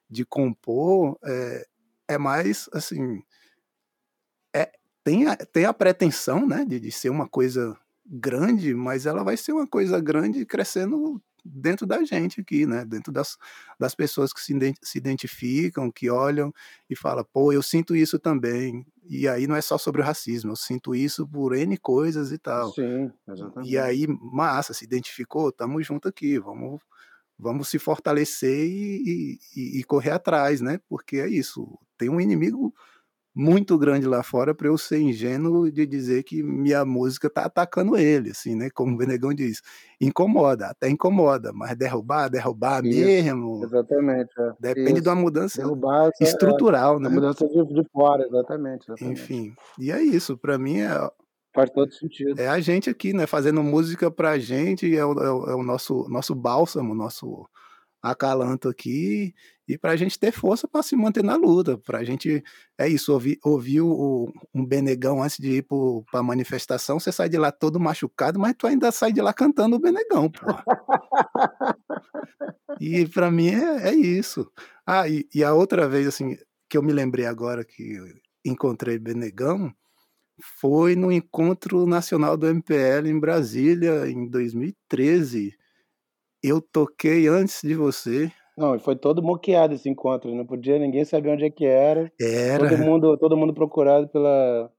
de compor é, é mais assim. Tem, a, tem a pretensão né, de, de ser uma coisa grande, mas ela vai ser uma coisa grande crescendo dentro da gente aqui, né? Dentro das, das pessoas que se, se identificam, que olham e falam, pô, eu sinto isso também. E aí não é só sobre o racismo, eu sinto isso por N coisas e tal. Sim, exatamente. E aí, massa, se identificou, tamo junto aqui, vamos, vamos se fortalecer e, e, e correr atrás, né? Porque é isso, tem um inimigo muito grande lá fora para eu ser ingênuo de dizer que minha música tá atacando ele, assim, né? Como o Benegão diz. Incomoda, até incomoda, mas derrubar, derrubar Isso, mesmo. Exatamente. É. Depende Isso. de uma mudança Derrubar, é, estrutural, é, né? Mudança de, de fora, exatamente, exatamente. Enfim. E é isso, para mim é. Faz todo sentido. É a gente aqui, né? Fazendo música pra gente, é o, é o, é o nosso, nosso bálsamo, nosso acalanto aqui e para a gente ter força para se manter na luta, para a gente é isso ouvir, ouvir o, um benegão antes de ir para a manifestação, você sai de lá todo machucado, mas tu ainda sai de lá cantando o benegão, pô. e para mim é, é, isso. Ah, e, e, a outra vez assim que eu me lembrei agora que encontrei benegão foi no encontro nacional do MPL em Brasília em 2013 eu toquei antes de você. Não, foi todo moqueado esse encontro, não podia ninguém saber onde é que era. Era. Todo mundo, todo mundo procurado pela,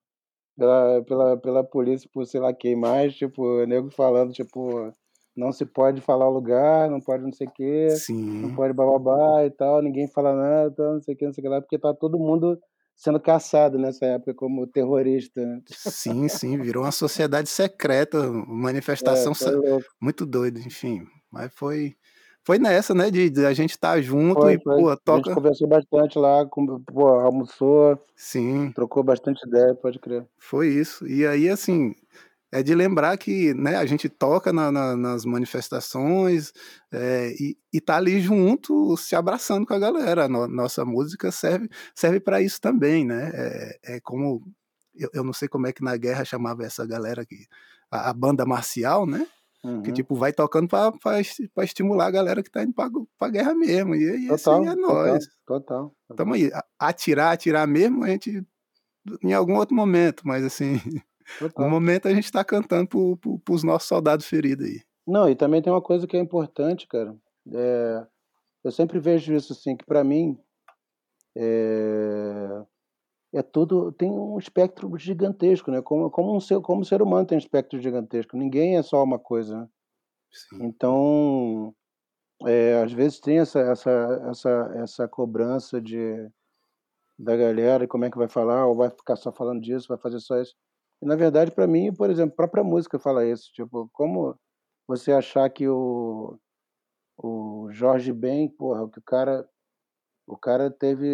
pela, pela, pela polícia por sei lá quem mais, tipo, nego falando, tipo, não se pode falar o lugar, não pode não sei o quê, Sim. não pode bababá e tal, ninguém fala nada, não sei o que, não sei o que lá, porque tá todo mundo sendo caçado nessa época como terrorista. Né? Sim, sim, virou uma sociedade secreta, manifestação é, muito doida, enfim. Mas foi foi nessa, né, de, de a gente estar tá junto foi, e, foi. pô, toca... A gente conversou bastante lá, com, pô, almoçou, Sim. trocou bastante ideia, pode crer. Foi isso. E aí, assim, é de lembrar que né, a gente toca na, na, nas manifestações é, e, e tá ali junto, se abraçando com a galera. No, nossa música serve, serve para isso também, né? É, é como... Eu, eu, não sei como é que na guerra chamava essa galera aqui, a, a banda marcial, né? Uhum. Que, tipo, vai tocando para estimular a galera que tá indo pra, pra guerra mesmo. E, e total, aí é nós. Total, total. Tamo aí. Atirar, atirar mesmo, a gente. Em algum outro momento, mas assim. Total. No momento a gente tá cantando pro, pro, pros nossos soldados feridos aí. Não, e também tem uma coisa que é importante, cara. É, eu sempre vejo isso assim, que para mim. É, é tudo tem um espectro gigantesco, né? Como como um ser como um ser humano tem um espectro gigantesco. Ninguém é só uma coisa. Né? Então, é, às vezes tem essa essa essa essa cobrança de da galera, como é que vai falar, ou vai ficar só falando disso, vai fazer só isso. E, na verdade, para mim, por exemplo, a própria música fala isso. Tipo, como você achar que o, o Jorge Ben, porra, que o cara, o cara teve,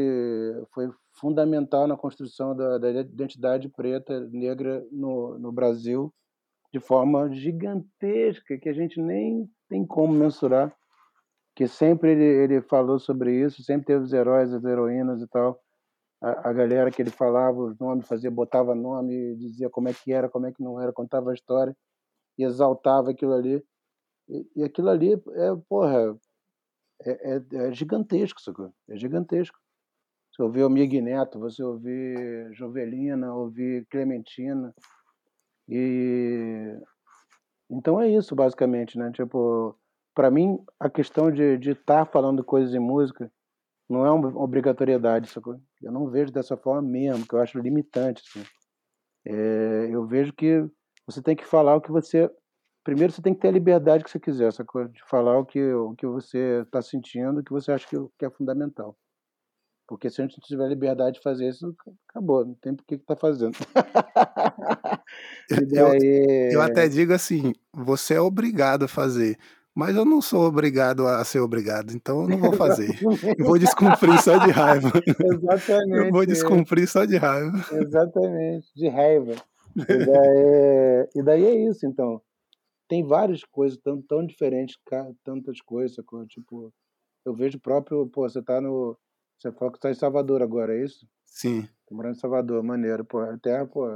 foi fundamental na construção da, da identidade preta, negra no, no Brasil, de forma gigantesca, que a gente nem tem como mensurar. Que sempre ele, ele falou sobre isso, sempre teve os heróis, as heroínas e tal. A, a galera que ele falava os nomes, fazia, botava nome, dizia como é que era, como é que não era, contava a história e exaltava aquilo ali. E, e aquilo ali é, porra, é, é, é gigantesco? É gigantesco. Você ouvir Almir Neto, você ouvir Jovelina, ouvir Clementina. E então é isso basicamente, né? Tipo, para mim a questão de estar tá falando coisas em música não é uma obrigatoriedade, sacou? Eu não vejo dessa forma mesmo, que eu acho limitante, assim. É, eu vejo que você tem que falar o que você primeiro você tem que ter a liberdade que você quiser, sacou? De falar o que o que você está sentindo, o que você acha que, que é fundamental. Porque se a gente não tiver liberdade de fazer isso, acabou, não tem por que tá fazendo. daí... eu, eu até digo assim, você é obrigado a fazer, mas eu não sou obrigado a ser obrigado, então eu não vou fazer. eu vou descumprir só de raiva. Exatamente. Eu vou descumprir só de raiva. Exatamente, de raiva. E daí, e daí é isso, então. Tem várias coisas tão, tão diferentes, tantas coisas, tipo, eu vejo o próprio, pô, você tá no Você falou que está em Salvador agora, é isso? Sim. Tô morando em Salvador, maneiro, pô. Até, pô,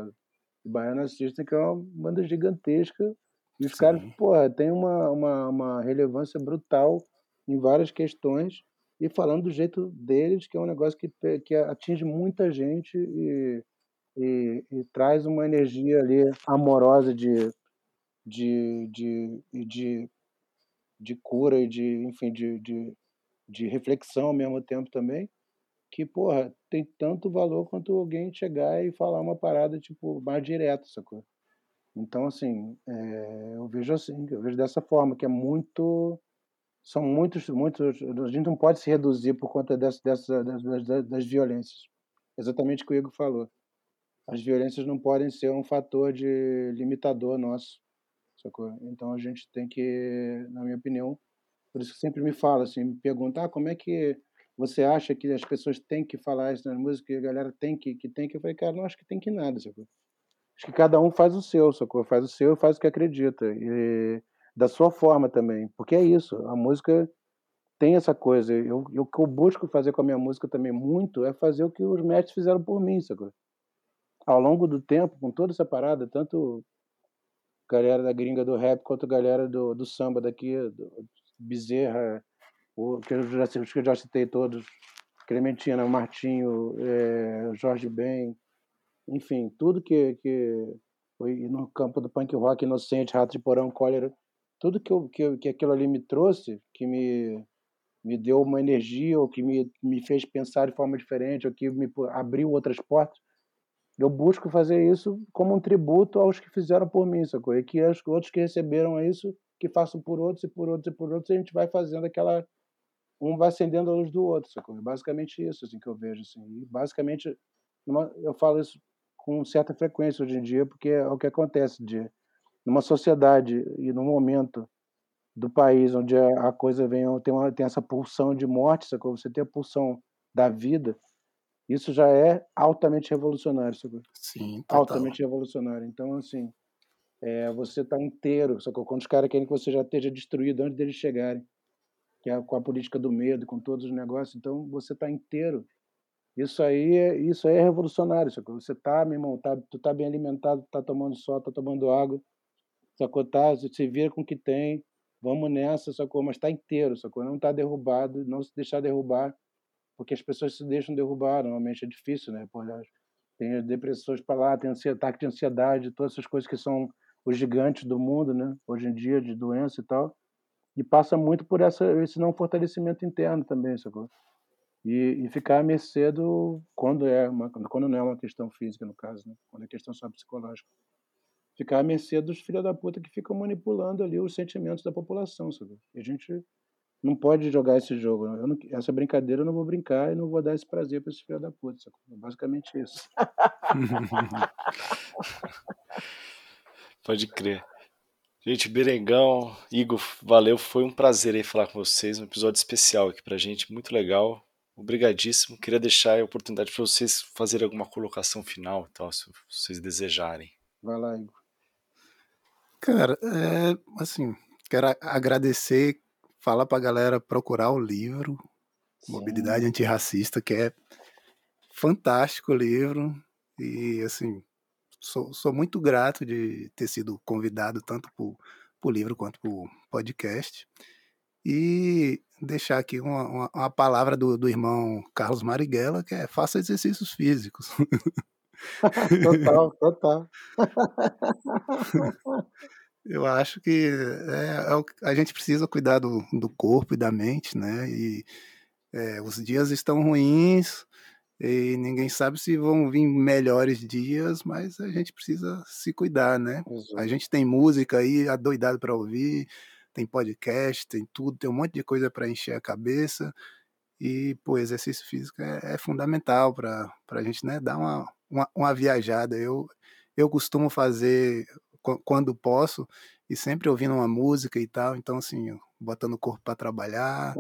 Baiana System, que é uma banda gigantesca. E os Sim. caras, porra, tem uma, uma, uma relevância brutal em várias questões. E falando do jeito deles, que é um negócio que, que atinge muita gente e, e, e traz uma energia ali amorosa de, de, de, de, de cura e de, enfim, de, de, de reflexão ao mesmo tempo também que, porra, tem tanto valor quanto alguém chegar e falar uma parada, tipo, mais direto, sacou? Então, assim, é, eu vejo assim, eu vejo dessa forma, que é muito. São muitos, muitos. A gente não pode se reduzir por conta dessa, dessa, das, das, das violências. Exatamente o que o Igor falou. As violências não podem ser um fator de limitador nosso, sacou? Então a gente tem que, na minha opinião, por isso que sempre me fala, assim, me pergunta, ah, como é que você acha que as pessoas têm que falar isso nas músicas, que a galera tem que, que tem que? Eu falei, cara, não acho que tem que nada, sacou? Acho que cada um faz o seu, sacou? Faz o seu e faz o que acredita. E da sua forma também. Porque é isso, a música tem essa coisa. Eu, eu, o que eu busco fazer com a minha música também muito é fazer o que os mestres fizeram por mim, sacou? Ao longo do tempo, com toda essa parada, tanto galera da gringa do rap quanto galera do, do samba daqui, do Bezerra, o, que, eu já, que eu já citei todos, Clementina, Martinho, é, Jorge Ben, enfim, tudo que, que foi no campo do punk rock, Inocente, Rato de Porão, Cólera, tudo que, eu, que, que aquilo ali me trouxe, que me, me deu uma energia, ou que me, me fez pensar de forma diferente, ou que me abriu outras portas, eu busco fazer isso como um tributo aos que fizeram por mim, sacou? E que os outros que receberam isso, que façam por outros e por outros e por outros, e a gente vai fazendo aquela um vai acendendo a luz do outro, sacou? É basicamente isso assim que eu vejo assim. E basicamente numa, eu falo isso com certa frequência hoje em dia, porque é o que acontece de numa sociedade e num momento do país onde a, a coisa vem tem uma, tem essa pulsão de morte, sacou? Você tem a pulsão da vida, isso já é altamente revolucionário, sacou? Sim, total. altamente revolucionário. Então, assim, é, você está inteiro, sacou? Quando os caras querem que você já esteja destruído antes deles chegarem, que é com a política do medo, com todos os negócios, então você está inteiro. Isso aí é, isso aí é revolucionário, sacou? Você tá, meu irmão, tá, tu tá bem alimentado, tá tomando sol, tá tomando água, sacou? Tá, se vira com o que tem, vamos nessa, sacou? Mas tá inteiro, sacou? Não tá derrubado, não se deixar derrubar, porque as pessoas se deixam derrubar, normalmente é difícil, né? Tem depressões para lá, tem ataque de ansiedade, todas essas coisas que são os gigantes do mundo, né? Hoje em dia, de doença e tal. E passa muito por essa, esse não fortalecimento interno também, sacou? E, e ficar à mercê do. Quando, é uma, quando não é uma questão física, no caso, né? Quando é questão só psicológica. Ficar à mercê dos filhos da puta que ficam manipulando ali os sentimentos da população, sacou? E a gente não pode jogar esse jogo. Eu não, essa brincadeira eu não vou brincar e não vou dar esse prazer para esse filho da puta. Sacou? É basicamente isso. Pode crer. Gente, Berengão, Igor, valeu. Foi um prazer aí falar com vocês. Um episódio especial aqui pra gente, muito legal. Obrigadíssimo. Queria deixar a oportunidade para vocês fazerem alguma colocação final, tal, se vocês desejarem. Vai lá, Igor. Cara, é, assim, quero agradecer, falar pra galera procurar o livro Sim. Mobilidade Antirracista, que é fantástico o livro. E, assim, sou, sou muito grato de ter sido convidado tanto por, por livro quanto por podcast. E deixar aqui uma, uma, uma palavra do, do, irmão Carlos Marighella, que é faça exercícios físicos. total, total. Eu acho que é, é, a gente precisa cuidar do, do corpo e da mente, né? E é, os dias estão ruins, e ninguém sabe se vão vir melhores dias, mas a gente precisa se cuidar, né? Exato. A gente tem música aí adoidado para ouvir, tem podcast, tem tudo, tem um monte de coisa para encher a cabeça. E, pô, exercício físico é, é fundamental para a gente né, dar uma, uma, uma, viajada. Eu, eu costumo fazer quando posso e sempre ouvindo uma música e tal. Então, assim, botando o corpo para trabalhar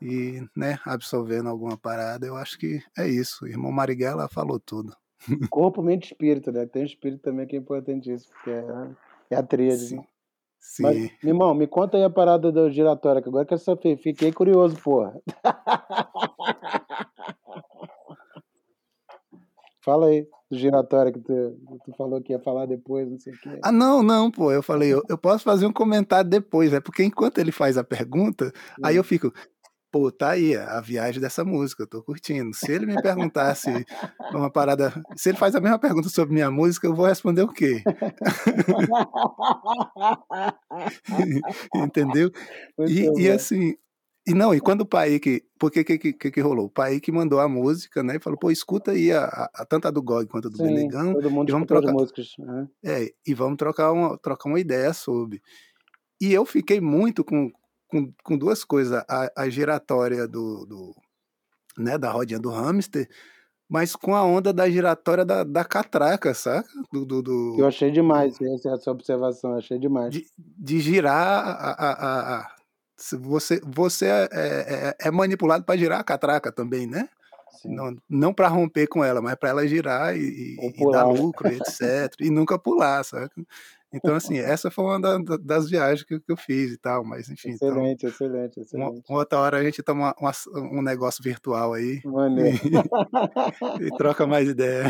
e, né, absorvendo alguma parada. Eu acho que é isso. O irmão Marighella falou tudo. Corpo, mente e espírito, né? Tem o espírito também que é importantíssimo, porque é, é a tríade. Sim. Né? Sim. Mas, irmão, me conta aí a parada do giratório, que agora eu quero saber. Fiquei curioso, porra. Fala aí do giratório que tu, tu falou que ia falar depois, não sei o quê. Ah, não, não, pô. Eu falei, eu, eu posso fazer um comentário depois, é porque enquanto ele faz a pergunta, aí eu fico, pô, tá aí a viagem dessa música, eu tô curtindo. Se ele me perguntasse uma parada, se ele faz a mesma pergunta sobre minha música, eu vou responder o quê? Entendeu? E, e, assim, e não, e quando o pai que. Porque que, que, que, rolou? O pai que mandou a música, né? E falou, pô, escuta aí a, a, a tanto a do Gog quanto a do Sim, Benegão. Todo mundo e vamos trocar músicas. Né? É, e vamos trocar uma, trocar uma ideia sobre. E eu fiquei muito com, com, com duas coisas. A, a giratória do, do, né, da rodinha do hamster, mas com a onda da giratória da, da catraca, saca? Do, do, do... Eu achei demais essa, essa observação, achei demais. De, de girar a, a, a você, você é, é, é manipulado para girar a catraca também, né? Sim. Não, não para romper com ela, mas para ela girar e, e dar lucro, etc. e nunca pular, sabe? Então, assim, essa foi uma da, das viagens que, eu fiz e tal, mas enfim. Excelente, então, excelente, excelente. Uma, uma, outra hora a gente toma uma, um negócio virtual aí. E, e, troca mais ideia.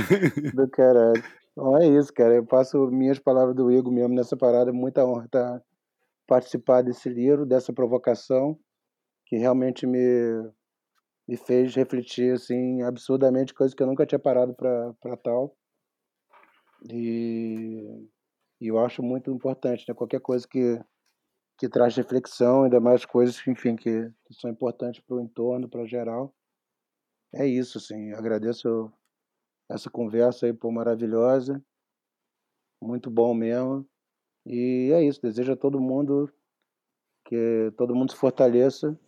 Do caralho. Então é isso, cara. Eu passo minhas palavras do Igor mesmo nessa parada. Muita honra estar tá? Participar desse livro, dessa provocação, que realmente me, me fez refletir assim absurdamente, coisa que eu nunca tinha parado para tal. E, e, eu acho muito importante, né? qualquer coisa que, que traz reflexão, ainda mais coisas enfim, que, que são importantes para o entorno, para geral. É isso, assim. Agradeço essa conversa aí, por maravilhosa. Muito bom mesmo. E é isso, desejo a todo mundo que todo mundo se fortaleça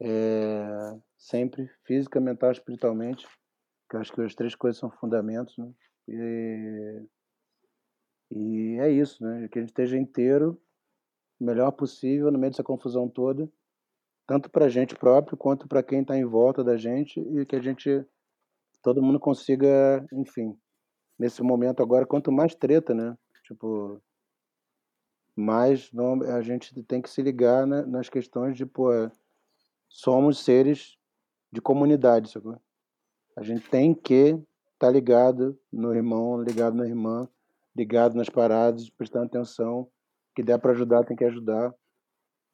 é, sempre, física, mental, espiritualmente, que acho que as três coisas são fundamentos, né? E, e é isso, né? Que a gente esteja inteiro, o melhor possível, no meio dessa confusão toda, tanto para a gente próprio quanto para quem está em volta da gente e que a gente, todo mundo consiga, enfim, nesse momento agora, quanto mais treta, né? Tipo, mas não, a gente tem que se ligar nas questões de, pô, somos seres de comunidade? A gente tem que estar tá ligado no irmão, ligado na irmã, ligado nas paradas, prestando atenção, que der para ajudar, tem que ajudar.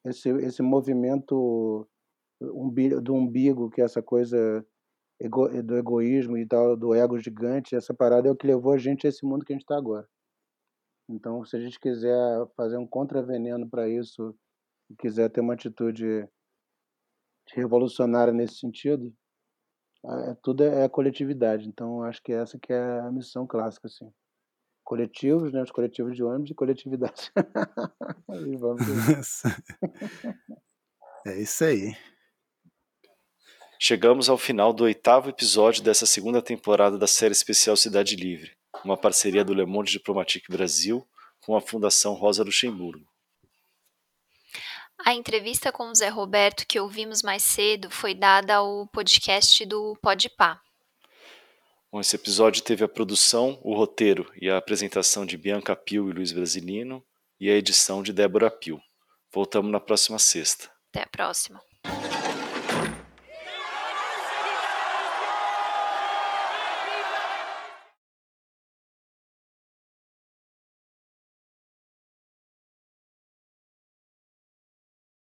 Esse, esse movimento do umbigo, que é essa coisa do egoísmo e tal, do ego gigante, essa parada é o que levou a gente a esse mundo que a gente está agora. Então, se a gente quiser fazer um contraveneno para isso, e quiser ter uma atitude revolucionária nesse sentido, é, tudo é, é coletividade. Então, acho que essa que é a missão clássica, assim. Coletivos, né? Os coletivos de ônibus e coletividade. e vamos é isso aí. Chegamos ao final do oitavo episódio dessa segunda temporada da série especial Cidade Livre uma parceria do Le Monde Diplomatique Brasil com a Fundação Rosa Luxemburgo. A entrevista com o Zé Roberto que ouvimos mais cedo foi dada ao podcast do Podpah. Bom, esse episódio teve a produção, o roteiro e a apresentação de Bianca Pio e Luiz Brasilino e a edição de Débora Pio. Voltamos na próxima sexta. Até a próxima.